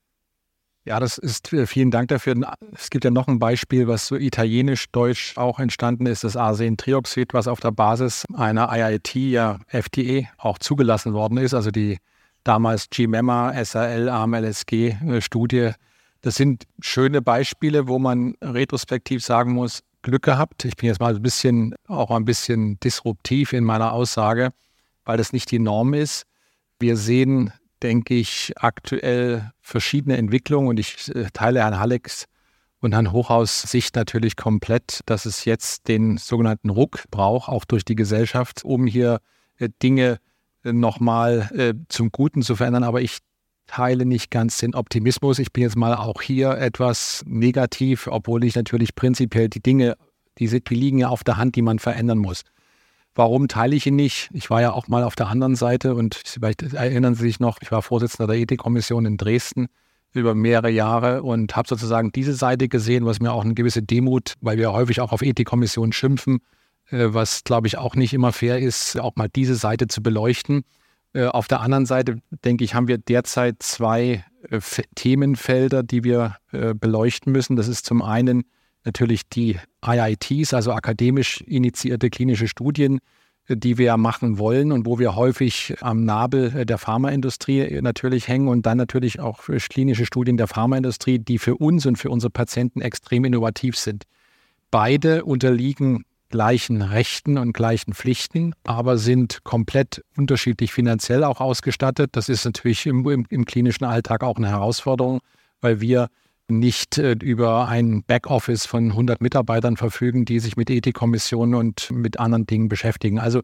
Ja, das ist, äh, vielen Dank dafür. Es gibt ja noch ein Beispiel, was so italienisch-deutsch auch entstanden ist, das Arsentrioxid, was auf der Basis einer IIT, ja FDA, auch zugelassen worden ist. Also die damals GMEMA, SAL, AMLSG-Studie. Äh, das sind schöne Beispiele, wo man retrospektiv sagen muss, Glück gehabt. Ich bin jetzt mal ein bisschen, auch ein bisschen disruptiv in meiner Aussage, weil das nicht die Norm ist. Wir sehen denke ich, aktuell verschiedene Entwicklungen und ich äh, teile Herrn Hallex und Herrn Hochhaus Sicht natürlich komplett, dass es jetzt den sogenannten Ruck braucht, auch durch die Gesellschaft, um hier äh, Dinge äh, nochmal zum Guten zu verändern. Aber ich teile nicht ganz den Optimismus. Ich bin jetzt mal auch hier etwas negativ, obwohl ich natürlich prinzipiell die Dinge, die, die liegen ja auf der Hand, die man verändern muss. Warum teile ich ihn nicht? Ich war ja auch mal auf der anderen Seite und vielleicht erinnern Sie sich noch, ich war Vorsitzender der Ethikkommission in Dresden über mehrere Jahre und habe sozusagen diese Seite gesehen, was mir auch eine gewisse Demut, weil wir häufig auch auf Ethikkommissionen schimpfen, äh, was glaube ich auch nicht immer fair ist, auch mal diese Seite zu beleuchten. Äh, auf der anderen Seite, denke ich, haben wir derzeit zwei äh, Themenfelder, die wir beleuchten müssen. Das ist zum einen natürlich die IITs, also akademisch initiierte klinische Studien, die wir machen wollen und wo wir häufig am Nabel der Pharmaindustrie natürlich hängen und dann natürlich auch klinische Studien der Pharmaindustrie, die für uns und für unsere Patienten extrem innovativ sind. Beide unterliegen gleichen Rechten und gleichen Pflichten, aber sind komplett unterschiedlich finanziell auch ausgestattet. Das ist natürlich im, im, im klinischen Alltag auch eine Herausforderung, weil wir nicht äh, über ein Backoffice von 100 Mitarbeitern verfügen, die sich mit Ethikkommissionen und mit anderen Dingen beschäftigen. Also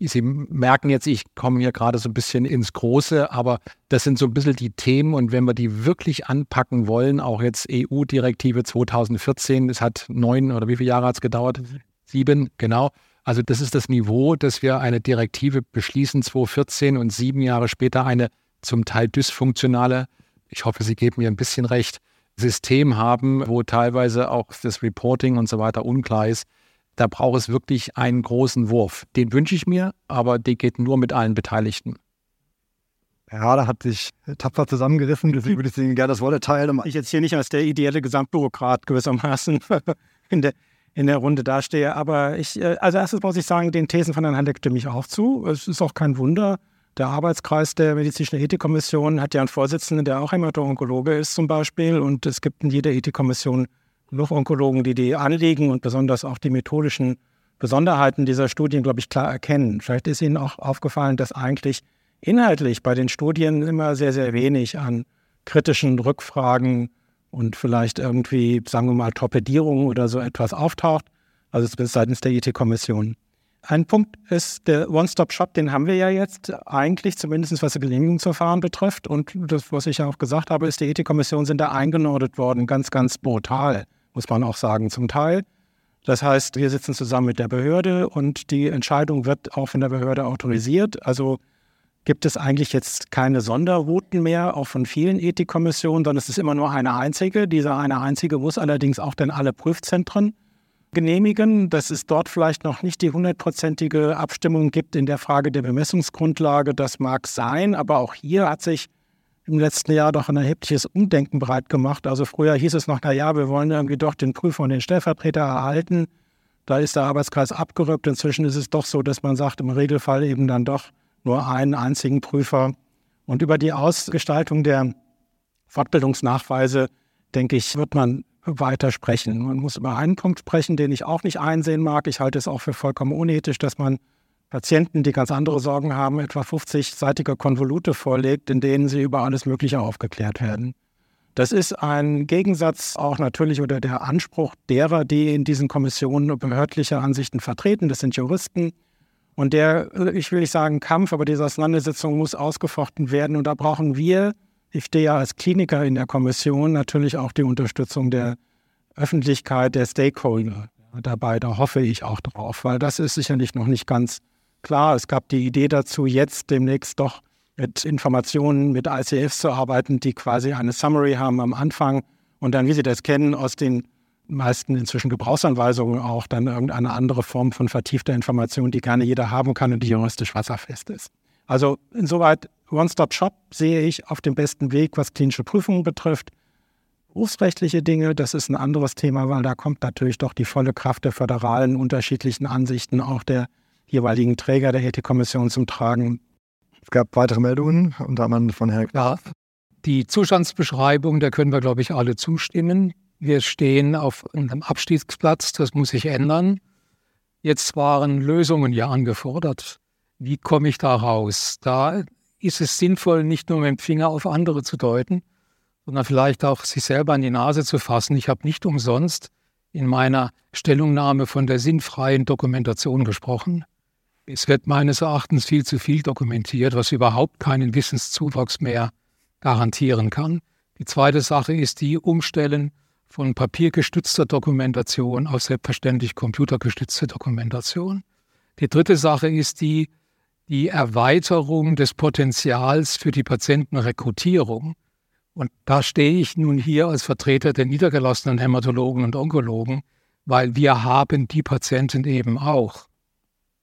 Sie merken jetzt, ich komme hier gerade so ein bisschen ins Große, aber das sind so ein bisschen die Themen und wenn wir die wirklich anpacken wollen, auch jetzt EU-Direktive 2014, es hat neun oder wie viele Jahre hat es gedauert? Sieben, genau. Also das ist das Niveau, dass wir eine Direktive beschließen 2014 und sieben Jahre später eine zum Teil dysfunktionale, ich hoffe, Sie geben mir ein bisschen recht, System haben, wo teilweise auch das Reporting und so weiter unklar ist. Da braucht es wirklich einen großen Wurf. Den wünsche ich mir, aber der geht nur mit allen Beteiligten. Ja, da hat sich tapfer zusammengerissen. Deswegen würde ich Ihnen gerne das Wort erteilen. Ich jetzt hier nicht als der ideelle Gesamtbürokrat gewissermaßen in der, in der Runde dastehe. Aber ich, äh, also erstes muss ich sagen, den Thesen von Herrn Handeck stimme ich auch zu. Es ist auch kein Wunder, der Arbeitskreis der Medizinischen Ethikkommission hat ja einen Vorsitzenden, der auch Hämato-Onkologe ist zum Beispiel. Und es gibt in jeder Ethikkommission genug Onkologen, die die Anliegen und besonders auch die methodischen Besonderheiten dieser Studien, glaube ich, klar erkennen. Vielleicht ist Ihnen auch aufgefallen, dass eigentlich inhaltlich bei den Studien immer sehr, sehr wenig an kritischen Rückfragen und vielleicht irgendwie, sagen wir mal, Torpedierungen oder so etwas auftaucht. Also seitens der IT-Kommission. Ein Punkt ist der One-Stop-Shop, den haben wir ja jetzt eigentlich, zumindest was das Genehmigungsverfahren betrifft. Und das, was ich ja auch gesagt habe, ist, die Ethikkommission sind da eingenordet worden, ganz, ganz brutal, muss man auch sagen, zum Teil. Das heißt, wir sitzen zusammen mit der Behörde und die Entscheidung wird auch von der Behörde autorisiert. Also gibt es eigentlich jetzt keine Sonderrouten mehr, auch von vielen Ethikkommissionen, sondern es ist immer nur eine einzige. Diese eine einzige muss allerdings auch dann alle Prüfzentren genehmigen, dass es dort vielleicht noch nicht die hundertprozentige Abstimmung gibt in der Frage der Bemessungsgrundlage. Das mag sein, aber auch hier hat sich im letzten Jahr doch ein erhebliches Umdenken breit gemacht. Also früher hieß es noch, na ja, wir wollen irgendwie doch den Prüfer und den Stellvertreter erhalten. Da ist der Arbeitskreis abgerückt. Inzwischen ist es doch so, dass man sagt, im Regelfall eben dann doch nur einen einzigen Prüfer. Und über die Ausgestaltung der Fortbildungsnachweise, denke ich, wird man weiter sprechen. Man muss über einen Punkt sprechen, den ich auch nicht einsehen mag. Ich halte es auch für vollkommen unethisch, dass man Patienten, die ganz andere Sorgen haben, etwa 50-seitige Konvolute vorlegt, in denen sie über alles Mögliche aufgeklärt werden. Das ist ein Gegensatz auch natürlich oder der Anspruch derer, die in diesen Kommissionen behördliche Ansichten vertreten. Das sind Juristen. Und der, ich will nicht sagen Kampf, aber diese Auseinandersetzung muss ausgefochten werden. Und da brauchen wir, ich stehe ja als Kliniker in der Kommission, natürlich auch die Unterstützung der Öffentlichkeit, der Stakeholder dabei. Da hoffe ich auch drauf, weil das ist sicherlich noch nicht ganz Klar, es gab die Idee dazu, jetzt demnächst doch mit Informationen, mit ICFs zu arbeiten, die quasi eine Summary haben am Anfang und dann, wie Sie das kennen, aus den meisten inzwischen Gebrauchsanweisungen auch dann irgendeine andere Form von vertiefter Information, die gerne jeder haben kann und die juristisch wasserfest ist. Also insoweit One-Stop-Shop sehe ich auf dem besten Weg, was klinische Prüfungen betrifft. Berufsrechtliche Dinge, das ist ein anderes Thema, weil da kommt natürlich doch die volle Kraft der föderalen unterschiedlichen Ansichten, auch der jeweiligen Träger der Ethikkommission zum Tragen. Es gab weitere Meldungen, unter anderem von Herrn Ja, die Zustandsbeschreibung, da können wir, glaube ich, alle zustimmen. Wir stehen auf einem Abstiegsplatz, das muss sich ändern. Jetzt waren Lösungen ja angefordert. Wie komme ich da raus? Da ist es sinnvoll, nicht nur mit dem Finger auf andere zu deuten, sondern vielleicht auch sich selber an die Nase zu fassen. Ich habe nicht umsonst in meiner Stellungnahme von der sinnfreien Dokumentation gesprochen. Es wird meines Erachtens viel zu viel dokumentiert, was überhaupt keinen Wissenszuwachs mehr garantieren kann. Die zweite Sache ist die Umstellen von papiergestützter Dokumentation auf selbstverständlich computergestützte Dokumentation. Die dritte Sache ist die, die Erweiterung des Potenzials für die Patientenrekrutierung. Und da stehe ich nun hier als Vertreter der niedergelassenen Hämatologen und Onkologen, weil wir haben die Patienten eben auch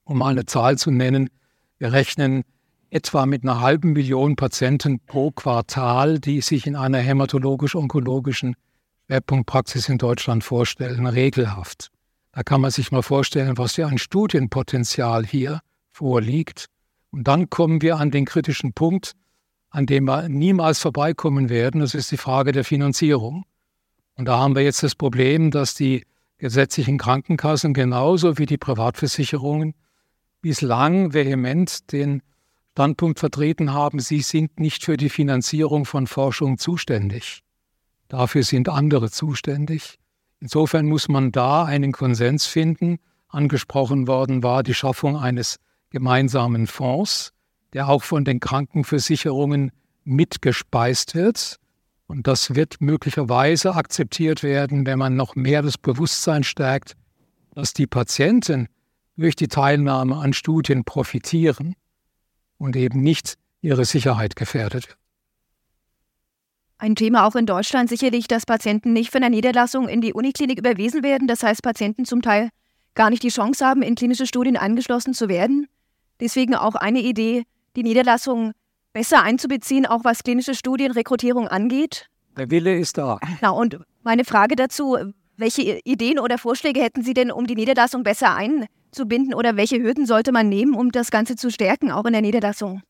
um eine Zahl zu nennen, wir rechnen etwa mit einer halben Million Patienten pro Quartal, die sich in einer hämatologisch-onkologischen Schwerpunktpraxis in Deutschland vorstellen, regelhaft. Da kann man sich mal vorstellen, was für ein Studienpotenzial hier vorliegt. Und dann kommen wir an den kritischen Punkt, an dem wir niemals vorbeikommen werden. Das ist die Frage der Finanzierung. Und da haben wir jetzt das Problem, dass die gesetzlichen Krankenkassen genauso wie die Privatversicherungen bislang vehement den Standpunkt vertreten haben, sie sind nicht für die Finanzierung von Forschung zuständig. Dafür sind andere zuständig. Insofern muss man da einen Konsens finden. Angesprochen worden war die Schaffung eines gemeinsamen Fonds, der auch von den Krankenversicherungen mitgespeist wird. Und das wird möglicherweise akzeptiert werden, wenn man noch mehr das Bewusstsein stärkt, dass die Patienten durch die Teilnahme an Studien profitieren und eben nicht ihre Sicherheit gefährdet wird. Ein Thema auch in Deutschland sicherlich, dass Patienten nicht von der Niederlassung in die Uniklinik überwiesen werden. Das heißt, Patienten zum Teil gar nicht die Chance haben, in klinische Studien angeschlossen zu werden. Deswegen auch eine Idee, die Niederlassung besser einzubeziehen, auch was klinische Studienrekrutierung angeht. Der Wille ist da. Na, und meine Frage dazu, welche Ideen oder Vorschläge hätten Sie denn, um die Niederlassung besser ein zu binden oder welche Hürden sollte man nehmen, um das Ganze zu stärken, auch in der Niederlassung?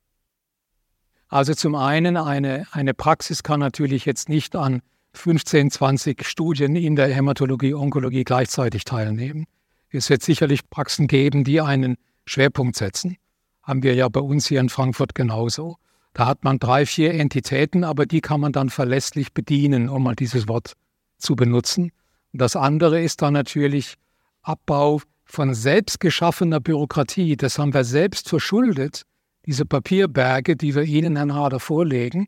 Also zum einen, eine, eine Praxis kann natürlich jetzt nicht an 15, 20 Studien in der Hämatologie, Onkologie gleichzeitig teilnehmen. Es wird sicherlich Praxen geben, die einen Schwerpunkt setzen. Haben wir ja bei uns hier in Frankfurt genauso. Da hat man drei, vier Entitäten, aber die kann man dann verlässlich bedienen, um mal dieses Wort zu benutzen. Das andere ist dann natürlich Abbau von selbstgeschaffener Bürokratie, das haben wir selbst verschuldet, diese Papierberge, die wir Ihnen, Herrn Hader, vorlegen,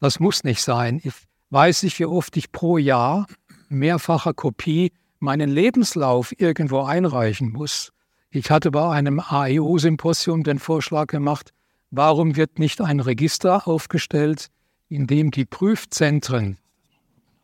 das muss nicht sein. Ich weiß nicht, wie oft ich pro Jahr mehrfacher Kopie meinen Lebenslauf irgendwo einreichen muss. Ich hatte bei einem AEO-Symposium den Vorschlag gemacht, warum wird nicht ein Register aufgestellt, in dem die Prüfzentren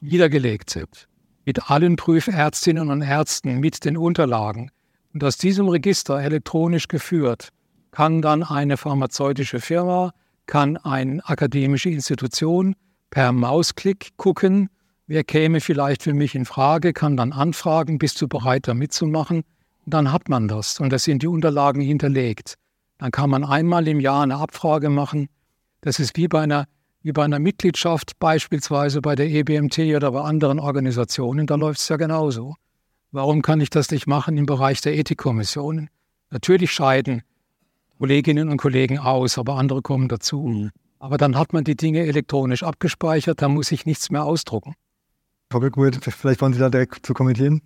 niedergelegt sind mit allen Prüfärztinnen und Ärzten, mit den Unterlagen. Und aus diesem Register elektronisch geführt kann dann eine pharmazeutische Firma, kann eine akademische Institution per Mausklick gucken, wer käme vielleicht für mich in Frage, kann dann anfragen, bist du bereit, da mitzumachen? Dann hat man das und da sind die Unterlagen hinterlegt. Dann kann man einmal im Jahr eine Abfrage machen. Das ist wie bei einer, wie bei einer Mitgliedschaft, beispielsweise bei der EBMT oder bei anderen Organisationen. Da läuft es ja genauso. Warum kann ich das nicht machen im Bereich der Ethikkommissionen? Natürlich scheiden Kolleginnen und Kollegen aus, aber andere kommen dazu. Mhm. Aber dann hat man die Dinge elektronisch abgespeichert, da muss ich nichts mehr ausdrucken. Frau Birkwood, vielleicht wollen Sie da direkt zu kommentieren?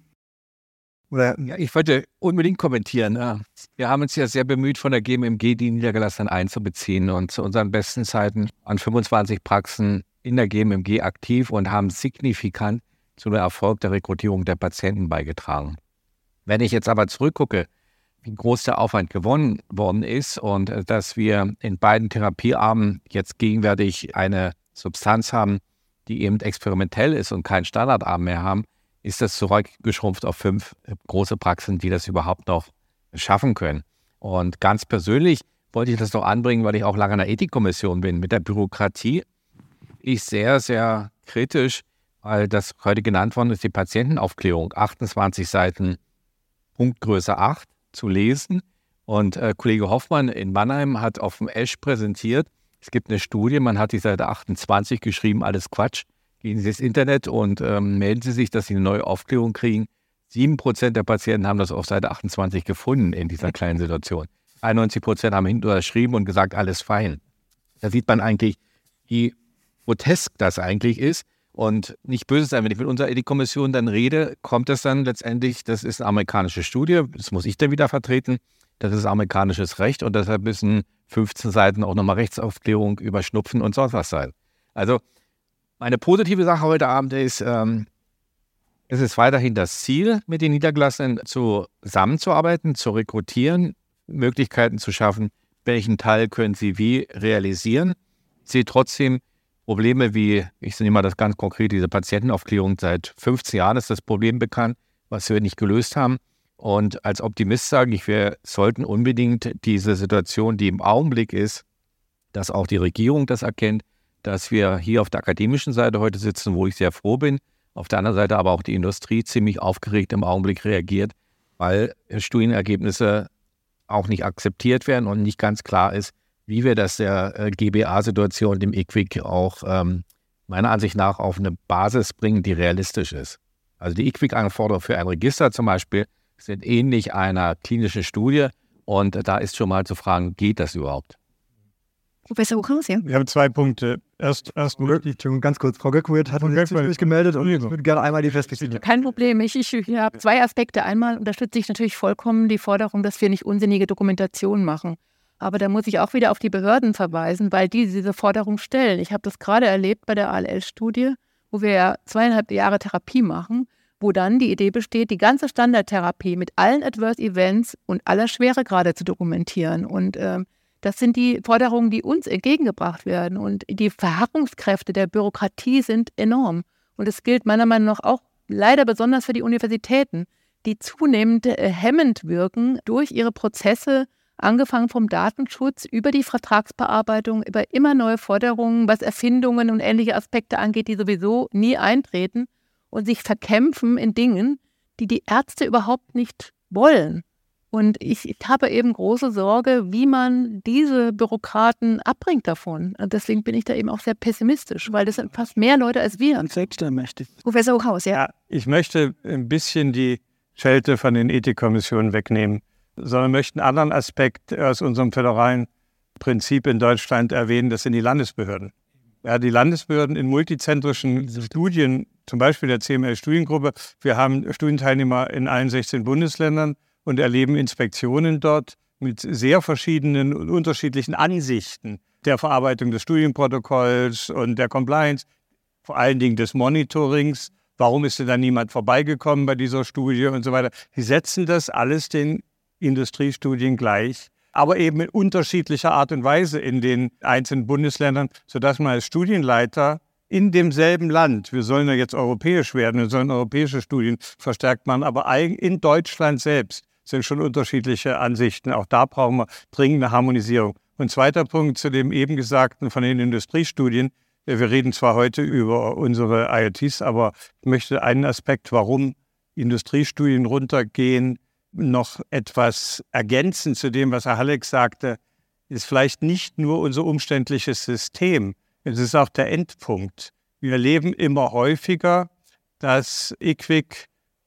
Oder? Ja, ich wollte unbedingt kommentieren. Wir haben uns ja sehr bemüht, von der GMMG die Niedergelassenen einzubeziehen und zu unseren besten Zeiten an 25 Praxen in der GMMG aktiv und haben signifikant zu dem Erfolg der Rekrutierung der Patienten beigetragen. Wenn ich jetzt aber zurückgucke, wie groß der Aufwand gewonnen worden ist und äh, dass wir in beiden Therapiearmen jetzt gegenwärtig eine Substanz haben, die eben experimentell ist und keinen Standardarm mehr haben, ist das zurückgeschrumpft auf fünf große Praxen, die das überhaupt noch schaffen können. Und ganz persönlich wollte ich das doch anbringen, weil ich auch lange in der Ethikkommission bin. Mit der Bürokratie ist sehr, sehr kritisch, weil das heute genannt worden ist, die Patientenaufklärung. 28 Seiten, Punktgröße 8 zu lesen. Und äh, Kollege Hoffmann in Mannheim hat auf dem Esch präsentiert, es gibt eine Studie, man hat die Seite 28 geschrieben, alles Quatsch. Gehen Sie ins Internet und ähm, melden Sie sich, dass Sie eine neue Aufklärung kriegen. Sieben Prozent der Patienten haben das auf Seite 28 gefunden in dieser kleinen Situation. 91 Prozent haben hinten unterschrieben und gesagt, alles fein. Da sieht man eigentlich, wie grotesk das eigentlich ist. Und nicht böse sein, wenn ich mit unserer Ethikkommission dann rede, kommt das dann letztendlich, das ist eine amerikanische Studie, das muss ich dann wieder vertreten, das ist amerikanisches Recht und deshalb müssen 15 Seiten auch nochmal Rechtsaufklärung über Schnupfen und sonst was sein. Also meine positive Sache heute Abend ist, ähm, es ist weiterhin das Ziel, mit den Niedergelassenen zusammenzuarbeiten, zu rekrutieren, Möglichkeiten zu schaffen, welchen Teil können sie wie realisieren. Ich sehe trotzdem Probleme wie, ich nehme mal das ganz konkret, diese Patientenaufklärung. Seit 15 Jahren ist das Problem bekannt, was wir nicht gelöst haben. Und als Optimist sage ich, wir sollten unbedingt diese Situation, die im Augenblick ist, dass auch die Regierung das erkennt, dass wir hier auf der akademischen Seite heute sitzen, wo ich sehr froh bin, auf der anderen Seite aber auch die Industrie ziemlich aufgeregt im Augenblick reagiert, weil Studienergebnisse auch nicht akzeptiert werden und nicht ganz klar ist, wie wir das der äh, GBA-Situation, dem IQWIC auch ähm, meiner Ansicht nach auf eine Basis bringen, die realistisch ist. Also die IQWIC-Anforderungen für ein Register zum Beispiel sind ähnlich einer klinischen Studie. Und da ist schon mal zu fragen, geht das überhaupt? Professor Uchaus, ja. Wir haben zwei Punkte. Erst, erst Entschuldigung, ganz kurz. Frau Göckwirth hat uns sich gemeldet und ich würde gerne einmal die Perspektive. Kein Problem. Ich, ich, ich habe zwei Aspekte. Einmal unterstütze ich natürlich vollkommen die Forderung, dass wir nicht unsinnige Dokumentation machen. Aber da muss ich auch wieder auf die Behörden verweisen, weil die diese Forderung stellen. Ich habe das gerade erlebt bei der ALL-Studie, wo wir ja zweieinhalb Jahre Therapie machen wo dann die Idee besteht, die ganze Standardtherapie mit allen Adverse Events und aller Schweregrade zu dokumentieren. Und äh, das sind die Forderungen, die uns entgegengebracht werden. Und die Verharrungskräfte der Bürokratie sind enorm. Und es gilt meiner Meinung nach auch leider besonders für die Universitäten, die zunehmend äh, hemmend wirken durch ihre Prozesse, angefangen vom Datenschutz über die Vertragsbearbeitung, über immer neue Forderungen, was Erfindungen und ähnliche Aspekte angeht, die sowieso nie eintreten und sich verkämpfen in Dingen, die die Ärzte überhaupt nicht wollen. Und ich, habe eben große Sorge, wie man diese Bürokraten abbringt davon. Und deswegen bin ich da eben auch sehr pessimistisch, weil das sind fast mehr Leute als wir. möchte Professor Hochhaus, ja. ja. Ich möchte ein bisschen die Schelte von den Ethikkommissionen wegnehmen, sondern möchte einen anderen Aspekt aus unserem föderalen Prinzip in Deutschland erwähnen, das sind die Landesbehörden. Ja, die Landesbehörden in multizentrischen Studien zum Beispiel der CML-Studiengruppe. Wir haben Studienteilnehmer in allen 16 Bundesländern und erleben Inspektionen dort mit sehr verschiedenen und unterschiedlichen Ansichten der Verarbeitung des Studienprotokolls und der Compliance, vor allen Dingen des Monitorings. Warum ist denn da niemand vorbeigekommen bei dieser Studie und so weiter? Sie setzen das alles den Industriestudien gleich, aber eben in unterschiedlicher Art und Weise in den einzelnen Bundesländern, sodass man als Studienleiter in demselben Land, wir sollen ja jetzt europäisch werden, wir sollen europäische Studien verstärkt machen, aber in Deutschland selbst sind schon unterschiedliche Ansichten. Auch da brauchen wir dringende Harmonisierung. Und zweiter Punkt zu dem eben Gesagten von den Industriestudien. Wir reden zwar heute über unsere IoTs, aber ich möchte einen Aspekt, warum Industriestudien runtergehen, noch etwas ergänzen zu dem, was Herr Halleck sagte. Ist vielleicht nicht nur unser umständliches System, es ist auch der Endpunkt. Wir erleben immer häufiger, dass IQWIC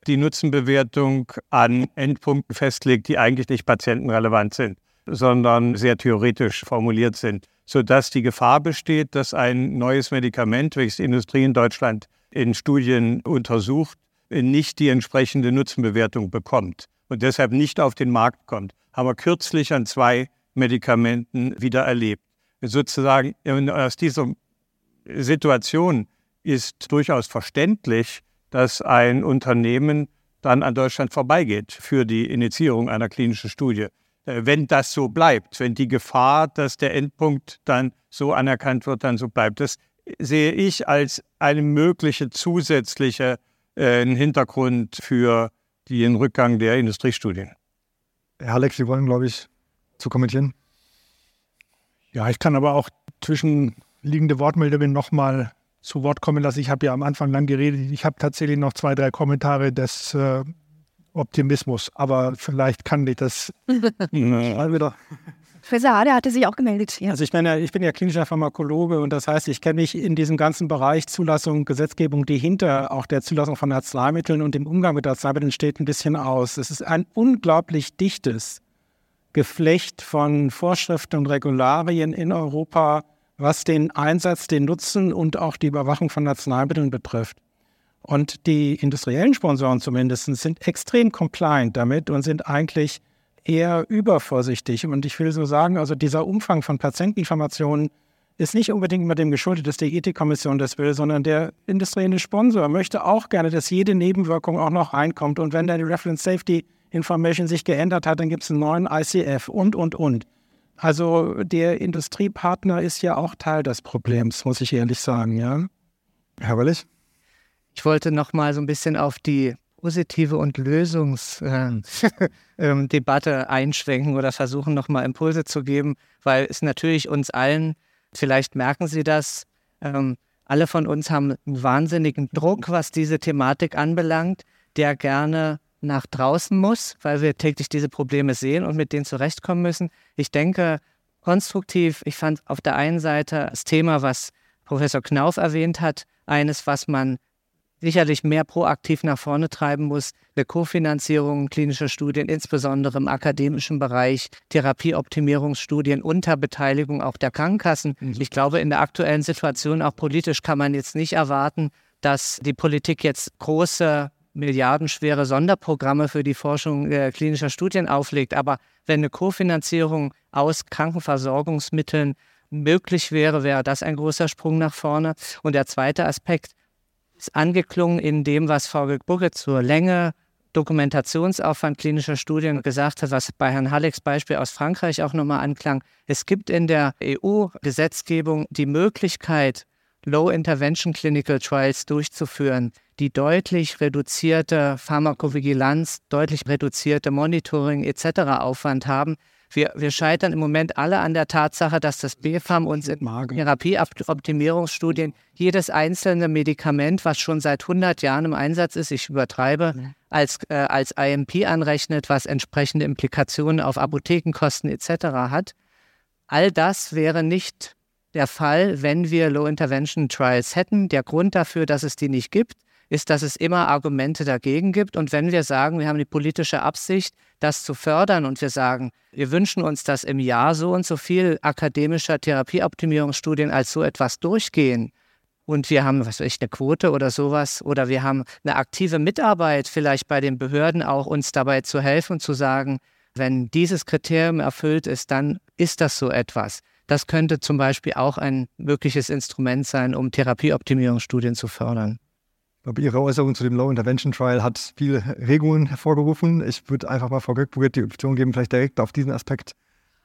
die Nutzenbewertung an Endpunkten festlegt, die eigentlich nicht patientenrelevant sind, sondern sehr theoretisch formuliert sind, sodass die Gefahr besteht, dass ein neues Medikament, welches die Industrie in Deutschland in Studien untersucht, nicht die entsprechende Nutzenbewertung bekommt und deshalb nicht auf den Markt kommt. Haben wir kürzlich an zwei Medikamenten wieder erlebt. Sozusagen aus dieser Situation ist durchaus verständlich, dass ein Unternehmen dann an Deutschland vorbeigeht für die Initiierung einer klinischen Studie. Äh, wenn das so bleibt, wenn die Gefahr, dass der Endpunkt dann so anerkannt wird, dann so bleibt, das sehe ich als eine mögliche zusätzliche äh, Hintergrund für den Rückgang der Industriestudien. Herr Alex, Sie wollen, glaube ich, zu kommentieren. Ja, ich kann aber auch zwischenliegende Wortmeldungen nochmal zu Wort kommen lassen. Ich habe ja am Anfang lang geredet. Ich habe tatsächlich noch zwei, drei Kommentare des äh, Optimismus, aber vielleicht kann ich das mal wieder. Professor Hade hatte sich auch gemeldet. Ja. Also ich meine, ich bin ja klinischer Pharmakologe und das heißt, ich kenne mich in diesem ganzen Bereich Zulassung, Gesetzgebung, die hinter auch der Zulassung von Arzneimitteln und dem Umgang mit Arzneimitteln steht, ein bisschen aus. Es ist ein unglaublich dichtes Geflecht von Vorschriften und Regularien in Europa, was den Einsatz, den Nutzen und auch die Überwachung von Arzneimitteln betrifft. Und die industriellen Sponsoren zumindest sind extrem compliant damit und sind eigentlich eher übervorsichtig. Und ich will so sagen, also dieser Umfang von Patienteninformationen ist nicht unbedingt immer dem geschuldet, dass die Ethikkommission das will, sondern der industrielle Sponsor möchte auch gerne, dass jede Nebenwirkung auch noch reinkommt. Und wenn dann die Reference Safety Information sich geändert hat, dann gibt es einen neuen ICF und, und, und. Also der Industriepartner ist ja auch Teil des Problems, muss ich ehrlich sagen, ja. Herr Wellig? Ich wollte noch mal so ein bisschen auf die positive und Lösungsdebatte äh, ähm, einschwenken oder versuchen, noch mal Impulse zu geben, weil es natürlich uns allen, vielleicht merken Sie das, ähm, alle von uns haben einen wahnsinnigen Druck, was diese Thematik anbelangt, der gerne nach draußen muss, weil wir täglich diese Probleme sehen und mit denen zurechtkommen müssen. Ich denke, konstruktiv, ich fand auf der einen Seite das Thema, was Professor Knauf erwähnt hat, eines, was man sicherlich mehr proaktiv nach vorne treiben muss. Eine Kofinanzierung klinischer Studien, insbesondere im akademischen Bereich, Therapieoptimierungsstudien unter Beteiligung auch der Krankenkassen. Mhm. Ich glaube, in der aktuellen Situation, auch politisch, kann man jetzt nicht erwarten, dass die Politik jetzt große milliardenschwere Sonderprogramme für die Forschung äh, klinischer Studien auflegt. Aber wenn eine Kofinanzierung aus Krankenversorgungsmitteln möglich wäre, wäre das ein großer Sprung nach vorne. Und der zweite Aspekt ist angeklungen in dem, was Frau Burge zur Länge, Dokumentationsaufwand klinischer Studien gesagt hat, was bei Herrn Hallecks Beispiel aus Frankreich auch nochmal anklang. Es gibt in der EU-Gesetzgebung die Möglichkeit, Low-Intervention Clinical Trials durchzuführen, die deutlich reduzierte Pharmakovigilanz, deutlich reduzierte Monitoring etc. Aufwand haben. Wir, wir scheitern im Moment alle an der Tatsache, dass das BfArM uns in Therapieoptimierungsstudien jedes einzelne Medikament, was schon seit 100 Jahren im Einsatz ist, ich übertreibe, als, äh, als IMP anrechnet, was entsprechende Implikationen auf Apothekenkosten etc. hat. All das wäre nicht der Fall, wenn wir Low Intervention Trials hätten. Der Grund dafür, dass es die nicht gibt, ist, dass es immer Argumente dagegen gibt. Und wenn wir sagen, wir haben die politische Absicht, das zu fördern und wir sagen, wir wünschen uns, dass im Jahr so und so viel akademischer Therapieoptimierungsstudien als so etwas durchgehen, und wir haben, was weiß ich, eine Quote oder sowas, oder wir haben eine aktive Mitarbeit vielleicht bei den Behörden auch, uns dabei zu helfen, zu sagen, wenn dieses Kriterium erfüllt ist, dann ist das so etwas. Das könnte zum Beispiel auch ein mögliches Instrument sein, um Therapieoptimierungsstudien zu fördern. Ich glaube, Ihre Äußerung zu dem Low Intervention Trial hat viele Regungen hervorgerufen. Ich würde einfach mal Frau Göckburg die Option geben, vielleicht direkt auf diesen Aspekt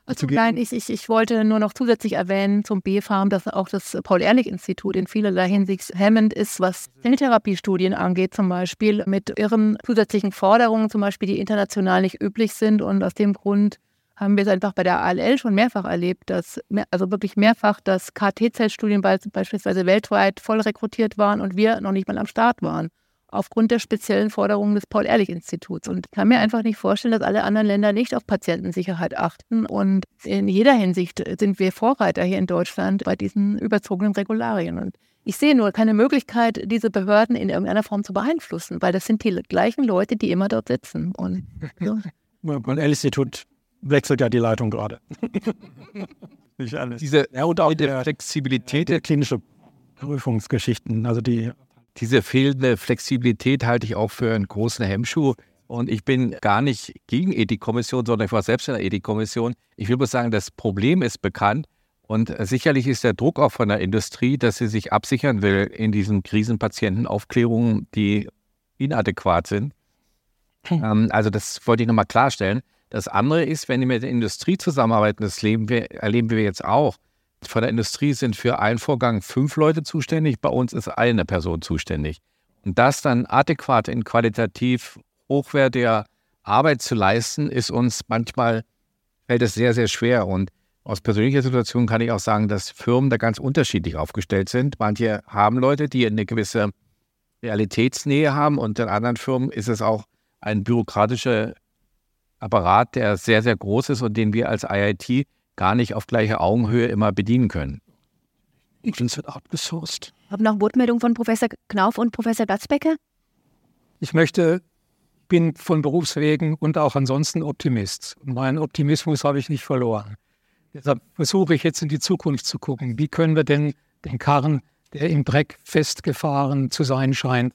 also nein, ich, ich, ich wollte nur noch zusätzlich erwähnen zum B-Farm, dass auch das Paul-Ehrlich-Institut in vielerlei Hinsicht hemmend ist, was Zelltherapiestudien angeht, zum Beispiel mit irren zusätzlichen Forderungen, zum Beispiel, die international nicht üblich sind und aus dem Grund haben wir es einfach bei der ALL schon mehrfach erlebt, dass, also wirklich mehrfach, dass KT-Zellstudien beispielsweise weltweit voll rekrutiert waren und wir noch nicht mal am Start waren. Aufgrund der speziellen Forderungen des Paul-Ehrlich-Instituts. Und ich kann mir einfach nicht vorstellen, dass alle anderen Länder nicht auf Patientensicherheit achten. Und in jeder Hinsicht sind wir Vorreiter hier in Deutschland bei diesen überzogenen Regularien. Und ich sehe nur keine Möglichkeit, diese Behörden in irgendeiner Form zu beeinflussen, weil das sind die gleichen Leute, die immer dort sitzen. Und ja. Paul-Ehrlich-Institut wechselt ja die Leitung gerade. Nicht alles. Diese ja, und auch der Flexibilität der klinische Prüfungsgeschichten, also die diese fehlende Flexibilität halte ich auch für einen großen Hemmschuh. Und ich bin gar nicht gegen Ethikkommission, sondern ich war selbst in der Ethikkommission. Ich will bloß sagen, das Problem ist bekannt. Und sicherlich ist der Druck auch von der Industrie, dass sie sich absichern will in diesen Krisenpatientenaufklärungen, die inadäquat sind. Hm. also das wollte ich nochmal klarstellen. Das andere ist, wenn die mit der Industrie zusammenarbeiten, das wir, erleben wir jetzt auch. Von der Industrie sind für einen Vorgang fünf Leute zuständig, bei uns ist eine Person zuständig. Und das dann adäquat in qualitativ hochwertiger Arbeit zu leisten, ist uns manchmal, fällt es sehr, sehr schwer. Und aus persönlicher Situation kann ich auch sagen, dass Firmen da ganz unterschiedlich aufgestellt sind. Manche haben Leute, die eine gewisse Realitätsnähe haben und in anderen Firmen ist es auch ein bürokratischer Apparat, der sehr, sehr groß ist und den wir als IIT gar nicht auf gleicher Augenhöhe immer bedienen können. Ich bin wird outgesourced. Ich habe noch Wortmeldung von Professor Knauf und Professor Gatzbecker. Ich möchte, bin von Berufswegen und auch ansonsten Optimist. Und meinen Optimismus habe ich nicht verloren. Deshalb versuche ich jetzt in die Zukunft zu gucken. Wie können wir denn den Karren, der im Dreck festgefahren zu sein scheint,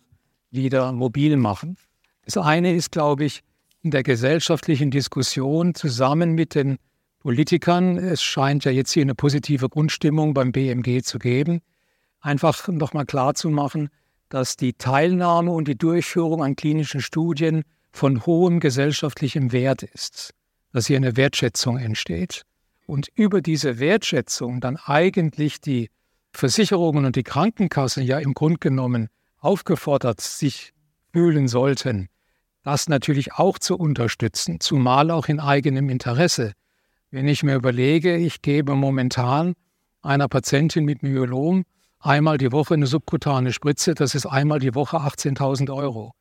wieder mobil machen? Das eine ist, glaube ich, in der gesellschaftlichen Diskussion zusammen mit den Politikern, es scheint ja jetzt hier eine positive Grundstimmung beim BMG zu geben, einfach nochmal klarzumachen, dass die Teilnahme und die Durchführung an klinischen Studien von hohem gesellschaftlichem Wert ist, dass hier eine Wertschätzung entsteht und über diese Wertschätzung dann eigentlich die Versicherungen und die Krankenkassen ja im Grunde genommen aufgefordert sich fühlen sollten, das natürlich auch zu unterstützen, zumal auch in eigenem Interesse. Wenn ich mir überlege, ich gebe momentan einer Patientin mit Myelom einmal die Woche eine subkutane Spritze, das ist einmal die Woche 18.000 Euro.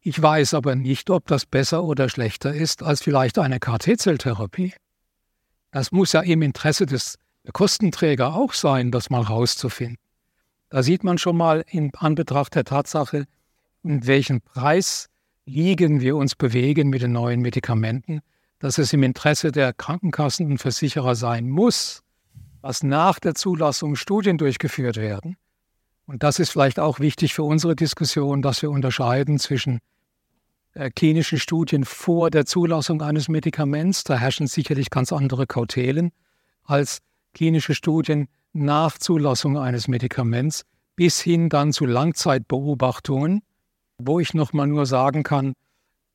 Ich weiß aber nicht, ob das besser oder schlechter ist als vielleicht eine KT-Zelltherapie. Das muss ja im Interesse des Kostenträger auch sein, das mal rauszufinden. Da sieht man schon mal in Anbetracht der Tatsache, in welchen Preis liegen wir uns bewegen mit den neuen Medikamenten, dass es im Interesse der Krankenkassen und Versicherer sein muss, dass nach der Zulassung Studien durchgeführt werden. Und das ist vielleicht auch wichtig für unsere Diskussion, dass wir unterscheiden zwischen äh, klinischen Studien vor der Zulassung eines Medikaments, da herrschen sicherlich ganz andere Kautelen, als klinische Studien nach Zulassung eines Medikaments bis hin dann zu Langzeitbeobachtungen, wo ich nochmal nur sagen kann,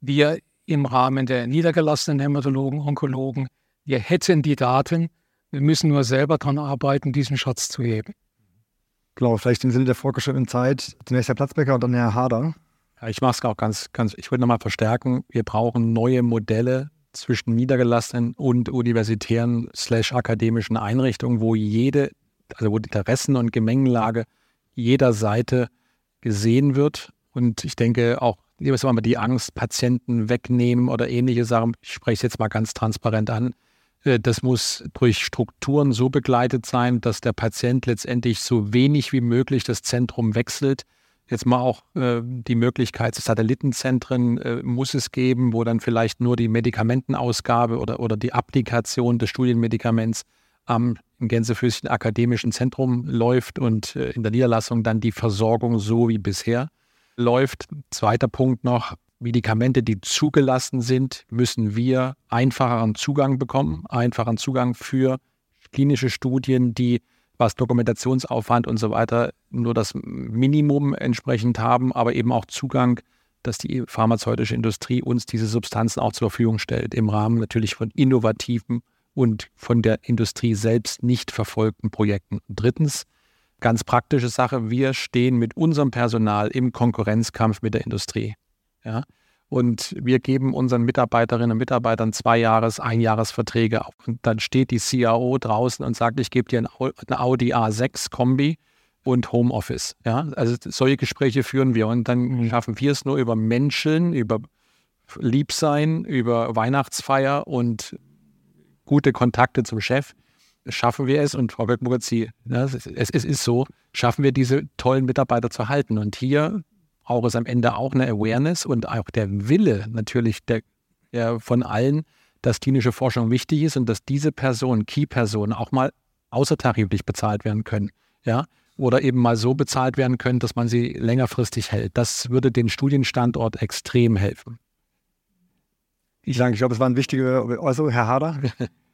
wir im Rahmen der niedergelassenen Hämatologen, Onkologen, wir hätten die Daten, wir müssen nur selber daran arbeiten, diesen Schatz zu heben. Genau, vielleicht im Sinne der vorgeschrittenen Zeit zunächst Herr Platzbecker und dann Herr Hader. Ja, ich mache es auch ganz, ganz, ich würde nochmal verstärken, wir brauchen neue Modelle zwischen niedergelassenen und universitären slash akademischen Einrichtungen, wo jede, also wo die Interessen und Gemengenlage jeder Seite gesehen wird und ich denke auch, lieber mal die Angst, Patienten wegnehmen oder ähnliche Sachen, ich spreche es jetzt mal ganz transparent an. Äh, das muss durch Strukturen so begleitet sein, dass der Patient letztendlich so wenig wie möglich das Zentrum wechselt. Jetzt mal auch äh, die Möglichkeit, Satellitenzentren äh, muss es geben, wo dann vielleicht nur die Medikamentenausgabe oder, oder die Applikation des Studienmedikaments am Gänsefüßchen akademischen Zentrum läuft und in der Niederlassung dann die Versorgung so wie bisher läuft. Zweiter Punkt noch, Medikamente, die zugelassen sind, müssen wir einfacheren Zugang bekommen, einfacheren Zugang für klinische Studien, die was Dokumentationsaufwand und so weiter nur das Minimum entsprechend haben, aber eben auch Zugang, dass die pharmazeutische Industrie uns diese Substanzen auch zur Verfügung stellt, im Rahmen natürlich von innovativen und von der Industrie selbst nicht verfolgten Projekten. Drittens, Ganz praktische Sache, wir stehen mit unserem Personal im Konkurrenzkampf mit der Industrie. Ja? Und wir geben unseren Mitarbeiterinnen und Mitarbeitern zwei Jahres-, Einjahresverträge auf. Und dann steht die CAO draußen und sagt, ich gebe dir ein Audi A6 Kombi und Homeoffice. Ja, also solche Gespräche führen wir und dann mhm. schaffen wir es nur über Menschen, über Liebsein, über Weihnachtsfeier und gute Kontakte zum Chef. Schaffen wir es und Frau Göttmuritz, ja, es, es ist so, schaffen wir diese tollen Mitarbeiter zu halten. Und hier auch ist am Ende auch eine Awareness und auch der Wille natürlich der, der von allen, dass klinische Forschung wichtig ist und dass diese Personen, Key-Personen, auch mal außertariflich bezahlt werden können. Ja, oder eben mal so bezahlt werden können, dass man sie längerfristig hält. Das würde den Studienstandort extrem helfen. Ich sage, ich glaube, es war ein wichtiger Äußerung, Herr Hader.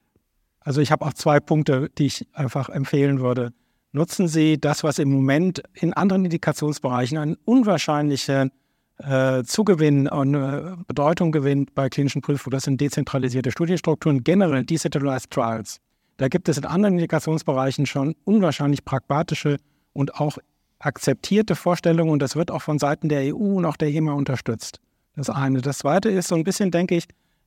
Also ich habe auch zwei Punkte, die ich einfach empfehlen würde. Nutzen Sie das, was im Moment in anderen Indikationsbereichen einen unwahrscheinlichen äh, Zugewinn und äh, Bedeutung gewinnt bei klinischen Prüfungen. Das sind dezentralisierte Studienstrukturen, generell Decentralized Trials. Da gibt es in anderen Indikationsbereichen schon unwahrscheinlich pragmatische und auch akzeptierte Vorstellungen und das wird auch von Seiten der EU und auch der EMA unterstützt. Das eine. Das zweite ist so ein bisschen, denke ich,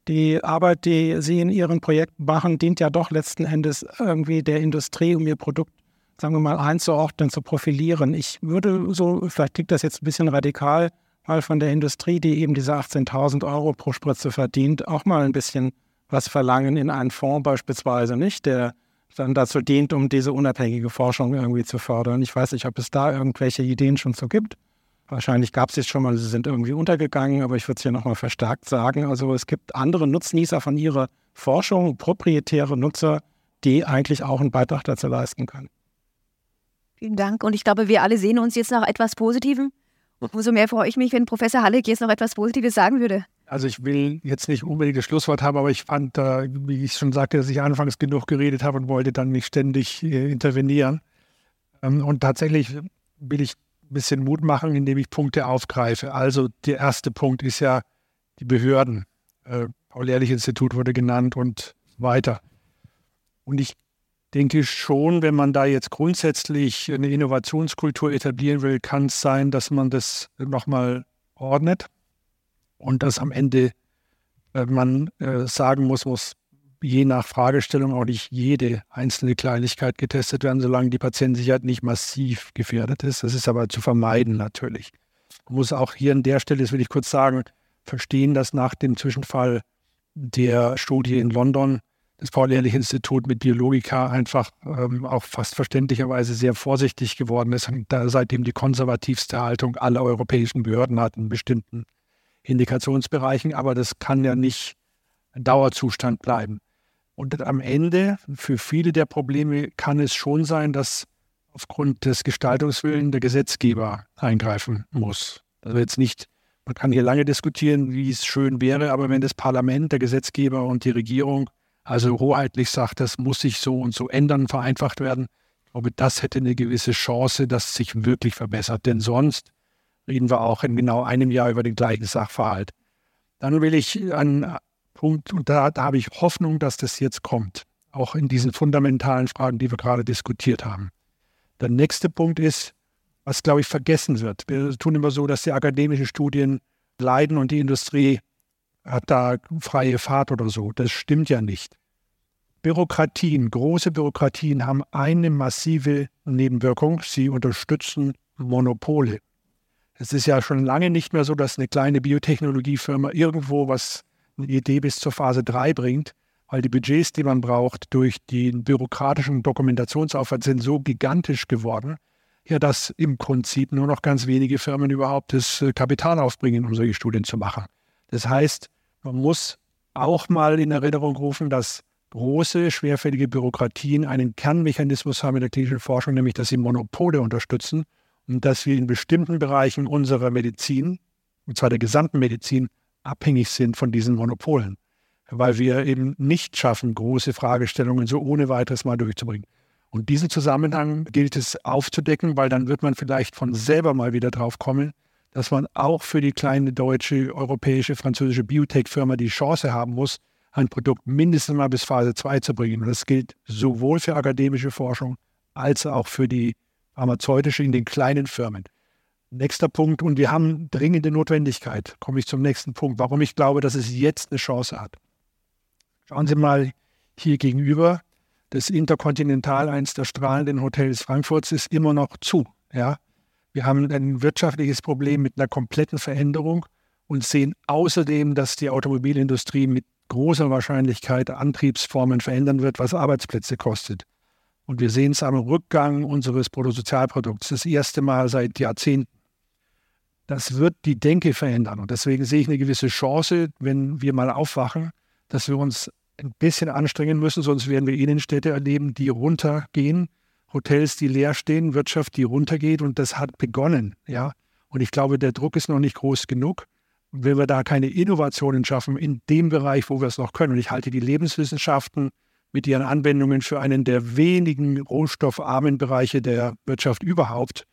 die Arbeit, die Sie in Ihren Projekten machen, dient ja doch letzten Endes irgendwie der Industrie, um ihr Produkt, sagen wir mal, einzuordnen, zu profilieren. Ich würde so, vielleicht klingt das jetzt ein bisschen radikal, mal von der Industrie, die eben diese 18.000 Euro pro Spritze verdient, auch mal ein bisschen was verlangen in einen Fonds beispielsweise, nicht? Der dann dazu dient, um diese unabhängige Forschung irgendwie zu fördern. Ich weiß nicht, ob es da irgendwelche Ideen schon so gibt. Wahrscheinlich gab es jetzt schon mal, sie sind irgendwie untergegangen, aber ich würde es hier nochmal verstärkt sagen. Also es gibt andere Nutznießer von ihrer Forschung, proprietäre Nutzer, die eigentlich auch einen Beitrag dazu leisten können. Vielen Dank. Und ich glaube, wir alle sehen uns jetzt nach etwas Positivem. Umso mehr freue ich mich, wenn Professor Halleck jetzt noch etwas Positives sagen würde. Also ich will jetzt nicht unbedingt das Schlusswort haben, aber ich fand, äh, wie ich schon sagte, dass ich anfangs genug geredet habe und wollte dann nicht ständig äh, intervenieren. Ähm, und tatsächlich will ich ein bisschen Mut machen, indem ich Punkte aufgreife. Also der erste Punkt ist ja die Behörden. Äh, Paul-Ehrlich-Institut wurde genannt und weiter. Und ich denke schon, wenn man da jetzt grundsätzlich eine Innovationskultur etablieren will, kann es sein, dass man das nochmal ordnet und dass am Ende äh, man äh, sagen muss, muss je nach Fragestellung auch nicht jede einzelne Kleinigkeit getestet werden, solange die Patientensicherheit nicht massiv gefährdet ist. Das ist aber zu vermeiden natürlich. Man muss auch hier an der Stelle, das will ich kurz sagen, verstehen, dass nach dem Zwischenfall der Studie in London das Paul-Ehrlich-Institut mit Biologika einfach ähm, auch fast verständlicherweise sehr vorsichtig geworden ist und da seitdem die konservativste Haltung aller europäischen Behörden hat in bestimmten Indikationsbereichen. Aber das kann ja nicht ein Dauerzustand bleiben. Und am Ende, für viele der Probleme kann es schon sein, dass aufgrund des Gestaltungswillens der Gesetzgeber eingreifen muss. Also jetzt nicht, man kann hier lange diskutieren, wie es schön wäre, aber wenn das Parlament, der Gesetzgeber und die Regierung also hoheitlich sagt, das muss sich so und so ändern, vereinfacht werden, ich glaube, das hätte eine gewisse Chance, dass es sich wirklich verbessert. Denn sonst reden wir auch in genau einem Jahr über den gleichen Sachverhalt. Dann will ich einen Punkt, und da, da habe ich Hoffnung, dass das jetzt kommt, auch in diesen fundamentalen Fragen, die wir gerade diskutiert haben. Der nächste Punkt ist, was, glaube ich, vergessen wird. Wir tun immer so, dass die akademischen Studien leiden und die Industrie hat da freie Fahrt oder so. Das stimmt ja nicht. Bürokratien, große Bürokratien haben eine massive Nebenwirkung. Sie unterstützen Monopole. Es ist ja schon lange nicht mehr so, dass eine kleine Biotechnologiefirma irgendwo was eine Idee bis zur Phase 3 bringt, weil die Budgets, die man braucht, durch den bürokratischen Dokumentationsaufwand sind so gigantisch geworden, ja, dass im Prinzip nur noch ganz wenige Firmen überhaupt das äh, Kapital aufbringen, um solche Studien zu machen. Das heißt, man muss auch mal in Erinnerung rufen, dass große, schwerfällige Bürokratien einen Kernmechanismus haben in der klinischen Forschung, nämlich dass sie Monopole unterstützen und dass wir in bestimmten Bereichen unserer Medizin, und zwar der gesamten Medizin, abhängig sind von diesen Monopolen, weil wir eben nicht schaffen, große Fragestellungen so ohne weiteres mal durchzubringen. Und diesen Zusammenhang gilt es aufzudecken, weil dann wird man vielleicht von selber mal wieder drauf kommen, dass man auch für die kleine deutsche, europäische, französische Biotech-Firma die Chance haben muss, ein Produkt mindestens mal bis Phase 2 zu bringen. Und das gilt sowohl für akademische Forschung als auch für die pharmazeutische in den kleinen Firmen. Nächster Punkt, und wir haben dringende Notwendigkeit, komme ich zum nächsten Punkt, warum ich glaube, dass es jetzt eine Chance hat. Schauen Sie mal hier gegenüber, das Interkontinental, eines der strahlenden Hotels Frankfurts, ist immer noch zu. Ja? Wir haben ein wirtschaftliches Problem mit einer kompletten Veränderung und sehen außerdem, dass die Automobilindustrie mit großer Wahrscheinlichkeit Antriebsformen verändern wird, was Arbeitsplätze kostet. Und wir sehen es am Rückgang unseres Bruttosozialprodukts, das erste Mal seit Jahrzehnten. Das wird die Denke verändern. Und deswegen sehe ich eine gewisse Chance, wenn wir mal aufwachen, dass wir uns ein bisschen anstrengen müssen, sonst werden wir Innenstädte erleben, die runtergehen, Hotels, die leer stehen, Wirtschaft, die runtergeht. Und das hat begonnen. Ja? Und ich glaube, der Druck ist noch nicht groß genug. Wenn wir da keine Innovationen schaffen in dem Bereich, wo wir es noch können, und ich halte die Lebenswissenschaften mit ihren Anwendungen für einen der wenigen rohstoffarmen Bereiche der Wirtschaft überhaupt,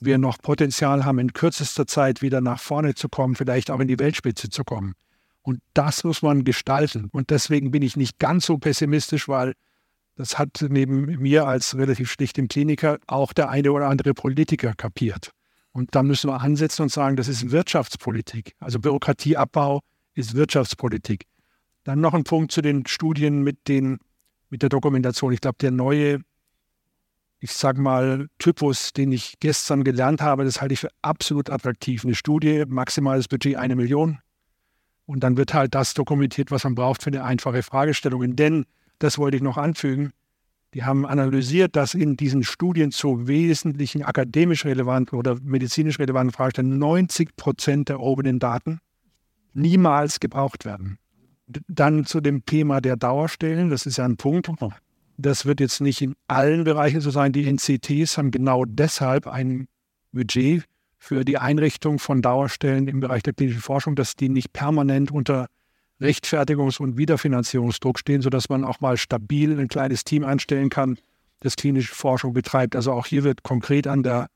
wir noch Potenzial haben, in kürzester Zeit wieder nach vorne zu kommen, vielleicht auch in die Weltspitze zu kommen. Und das muss man gestalten. Und deswegen bin ich nicht ganz so pessimistisch, weil das hat neben mir als relativ schlichtem Kliniker auch der eine oder andere Politiker kapiert. Und da müssen wir ansetzen und sagen, das ist Wirtschaftspolitik. Also Bürokratieabbau ist Wirtschaftspolitik. Dann noch ein Punkt zu den Studien mit, den, mit der Dokumentation. Ich glaube, der neue ich sage mal, Typus, den ich gestern gelernt habe, das halte ich für absolut attraktiv. Eine Studie, maximales Budget eine Million. Und dann wird halt das dokumentiert, was man braucht für eine einfache Fragestellung. Denn, das wollte ich noch anfügen, die haben analysiert, dass in diesen Studien zu wesentlichen akademisch relevanten oder medizinisch relevanten Fragestellungen 90 Prozent der erhobenen Daten niemals gebraucht werden. Dann zu dem Thema der Dauerstellen, das ist ja ein Punkt. Das wird jetzt nicht in allen Bereichen so sein. Die NCTs haben genau deshalb ein Budget für die Einrichtung von Dauerstellen im Bereich der klinischen Forschung, dass die nicht permanent unter Rechtfertigungs- und Wiederfinanzierungsdruck stehen, sodass man auch mal stabil ein kleines Team einstellen kann, das klinische Forschung betreibt. Also auch hier wird konkret an der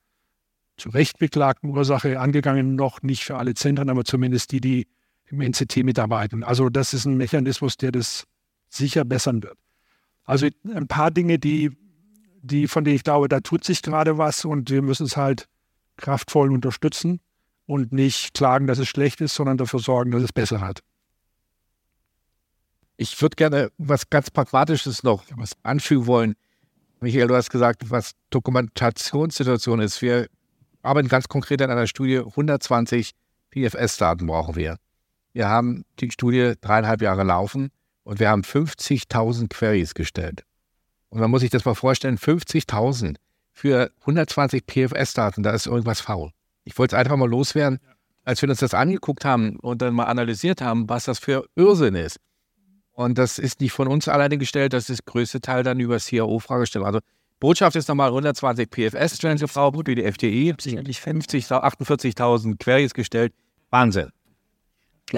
zu Recht beklagten Ursache angegangen, noch nicht für alle Zentren, aber zumindest die, die im NCT mitarbeiten. Also das ist ein Mechanismus, der das sicher bessern wird. Also ein paar Dinge, die, die, von denen ich glaube, da tut sich gerade was und wir müssen es halt kraftvoll unterstützen und nicht klagen, dass es schlecht ist, sondern dafür sorgen, dass es besser hat. Ich würde gerne was ganz Pragmatisches noch was anfügen wollen. Michael, du hast gesagt, was Dokumentationssituation ist. Wir arbeiten ganz konkret an einer Studie. 120 PFS-Daten brauchen wir. Wir haben die Studie dreieinhalb Jahre laufen. Und wir haben 50.000 Queries gestellt. Und man muss sich das mal vorstellen, 50.000 für 120 PFS-Daten, da ist irgendwas faul. Ich wollte es einfach mal loswerden, als wir uns das angeguckt haben und dann mal analysiert haben, was das für Irrsinn ist. Und das ist nicht von uns alleine gestellt, das ist das größte Teil dann über CAO-Fragestellung. Also Botschaft ist nochmal 120 PFS-Stellen gebraucht, wie die FDI, 50, 48.000 Queries gestellt. Wahnsinn.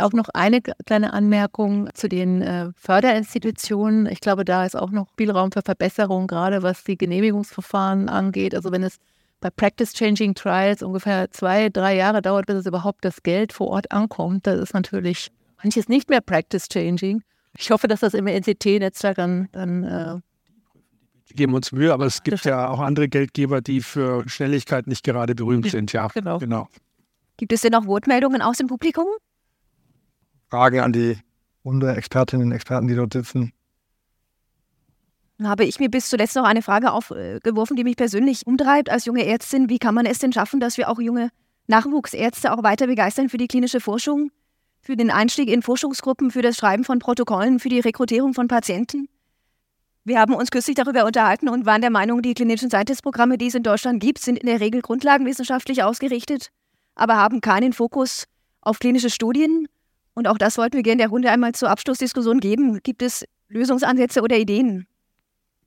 Auch noch eine kleine Anmerkung zu den äh, Förderinstitutionen. Ich glaube, da ist auch noch Spielraum für Verbesserung, gerade was die Genehmigungsverfahren angeht. Also wenn es bei Practice Changing Trials ungefähr zwei, drei Jahre dauert, bis es überhaupt das Geld vor Ort ankommt, das ist natürlich manches nicht mehr Practice Changing. Ich hoffe, dass das im NCT-Netzwerk dann, dann äh, geben uns Mühe, aber es gibt ja auch andere Geldgeber, die für Schnelligkeit nicht gerade berühmt sind. Ja, genau. genau. Gibt es denn noch Wortmeldungen aus dem Publikum? Fragen an die Runde Expertinnen und Experten, die dort sitzen. Habe ich mir bis zuletzt noch eine Frage aufgeworfen, die mich persönlich umtreibt als junge Ärztin. Wie kann man es denn schaffen, dass wir auch junge Nachwuchsärzte auch weiter begeistern für die klinische Forschung, für den Einstieg in Forschungsgruppen, für das Schreiben von Protokollen, für die Rekrutierung von Patienten? Wir haben uns kürzlich darüber unterhalten und waren der Meinung, die klinischen Scientist-Programme, die es in Deutschland gibt, sind in der Regel grundlagenwissenschaftlich ausgerichtet, aber haben keinen Fokus auf klinische Studien und auch das wollten wir gerne der Runde einmal zur Abschlussdiskussion geben. Gibt es Lösungsansätze oder Ideen?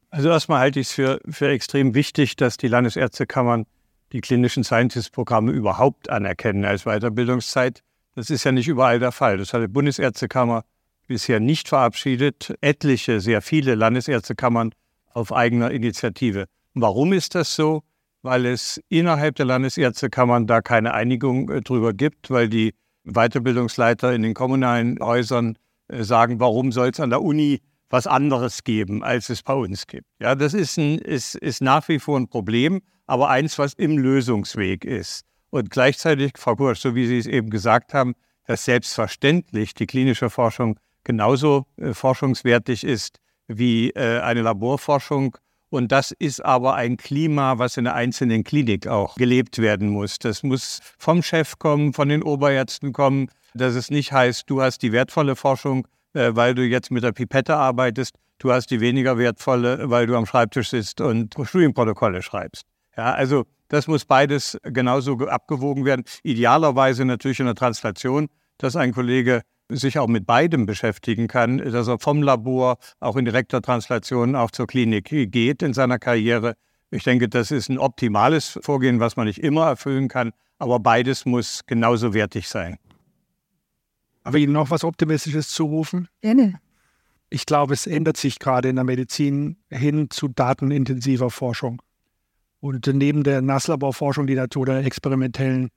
Also erstmal halte ich es für, für extrem wichtig, dass die Landesärztekammern die klinischen Scientist-Programme überhaupt anerkennen als Weiterbildungszeit. Das ist ja nicht überall der Fall. Das hat die Bundesärztekammer bisher nicht verabschiedet. Etliche, sehr viele Landesärztekammern auf eigener Initiative. Warum ist das so? Weil es innerhalb der Landesärztekammern da keine Einigung äh, drüber gibt, weil die Weiterbildungsleiter in den kommunalen Häusern äh, sagen, warum soll es an der Uni was anderes geben, als es bei uns gibt. Ja, das ist, ein, ist, ist nach wie vor ein Problem, aber eins, was im Lösungsweg ist. Und gleichzeitig, Frau Kursch, so wie Sie es eben gesagt haben, dass selbstverständlich die klinische Forschung genauso äh, forschungswertig ist wie äh, eine Laborforschung. Und das ist aber ein Klima, was in der einzelnen Klinik auch gelebt werden muss. Das muss vom Chef kommen, von den Oberärzten kommen, dass es nicht heißt, du hast die wertvolle Forschung, äh, weil du jetzt mit der Pipette arbeitest, du hast die weniger wertvolle, weil du am Schreibtisch sitzt und Studienprotokolle schreibst. Ja, also das muss beides genauso abgewogen werden. Idealerweise natürlich in der Translation, dass ein Kollege sich auch mit beidem beschäftigen kann, dass er vom Labor auch in direkter Translation auch zur Klinik geht in seiner Karriere. Ich denke, das ist ein optimales Vorgehen, was man nicht immer erfüllen kann, aber beides muss genauso wertig sein. Aber Ihnen noch was Optimistisches zurufen? Gerne. Ich glaube, es ändert sich gerade in der Medizin hin zu datenintensiver Forschung. Und neben der Nasslaborforschung, die Natur der experimentellen,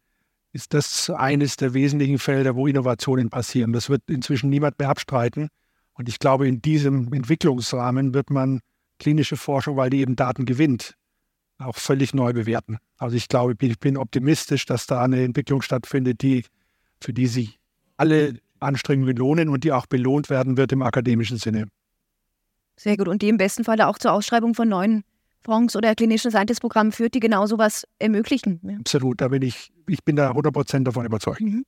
ist das eines der wesentlichen Felder, wo Innovationen passieren. Das wird inzwischen niemand mehr abstreiten. Und ich glaube, in diesem Entwicklungsrahmen wird man klinische Forschung, weil die eben Daten gewinnt, auch völlig neu bewerten. Also ich glaube, ich bin optimistisch, dass da eine Entwicklung stattfindet, die, für die sich alle Anstrengungen lohnen und die auch belohnt werden wird im akademischen Sinne. Sehr gut. Und die im besten Falle auch zur Ausschreibung von neuen Fonds oder klinischen Scientist-Programmen führt, die genau sowas ermöglichen. Ja. Absolut, da bin ich, ich bin da 100% davon überzeugt. Mhm.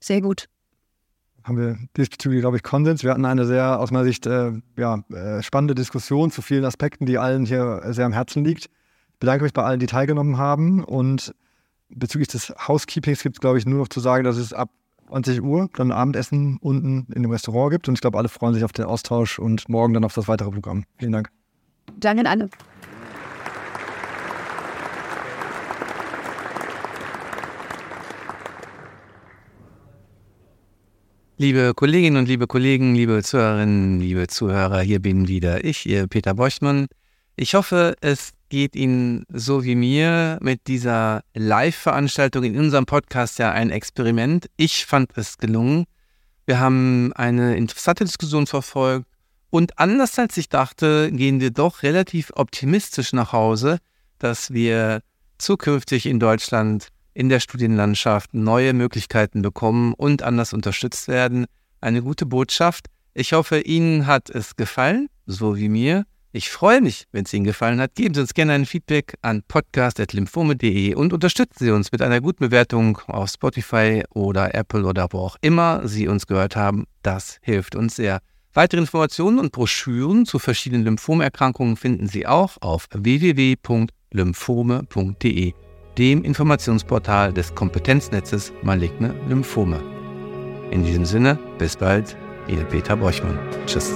Sehr gut. Haben wir diesbezüglich, glaube ich, Konsens. Wir hatten eine sehr, aus meiner Sicht, äh, ja, äh, spannende Diskussion zu vielen Aspekten, die allen hier sehr am Herzen liegt. Ich bedanke mich bei allen, die teilgenommen haben. Und bezüglich des Housekeepings gibt es, glaube ich, nur noch zu sagen, dass es ab 20 Uhr dann Abendessen unten in dem Restaurant gibt. Und ich glaube, alle freuen sich auf den Austausch und morgen dann auf das weitere Programm. Vielen Dank. Danke an alle. Liebe Kolleginnen und liebe Kollegen, liebe Zuhörerinnen, liebe Zuhörer, hier bin wieder ich, Ihr Peter Borchmann. Ich hoffe, es geht Ihnen so wie mir mit dieser Live-Veranstaltung in unserem Podcast ja ein Experiment. Ich fand es gelungen. Wir haben eine interessante Diskussion verfolgt und anders als ich dachte, gehen wir doch relativ optimistisch nach Hause, dass wir zukünftig in Deutschland in der Studienlandschaft neue Möglichkeiten bekommen und anders unterstützt werden. Eine gute Botschaft. Ich hoffe, Ihnen hat es gefallen, so wie mir. Ich freue mich, wenn es Ihnen gefallen hat. Geben Sie uns gerne ein Feedback an podcast.lymphome.de und unterstützen Sie uns mit einer guten Bewertung auf Spotify oder Apple oder wo auch immer Sie uns gehört haben. Das hilft uns sehr. Weitere Informationen und Broschüren zu verschiedenen Lymphomerkrankungen finden Sie auch auf www.lymphome.de, dem Informationsportal des Kompetenznetzes Maligne Lymphome. In diesem Sinne, bis bald, Ihr Peter Borchmann. Tschüss.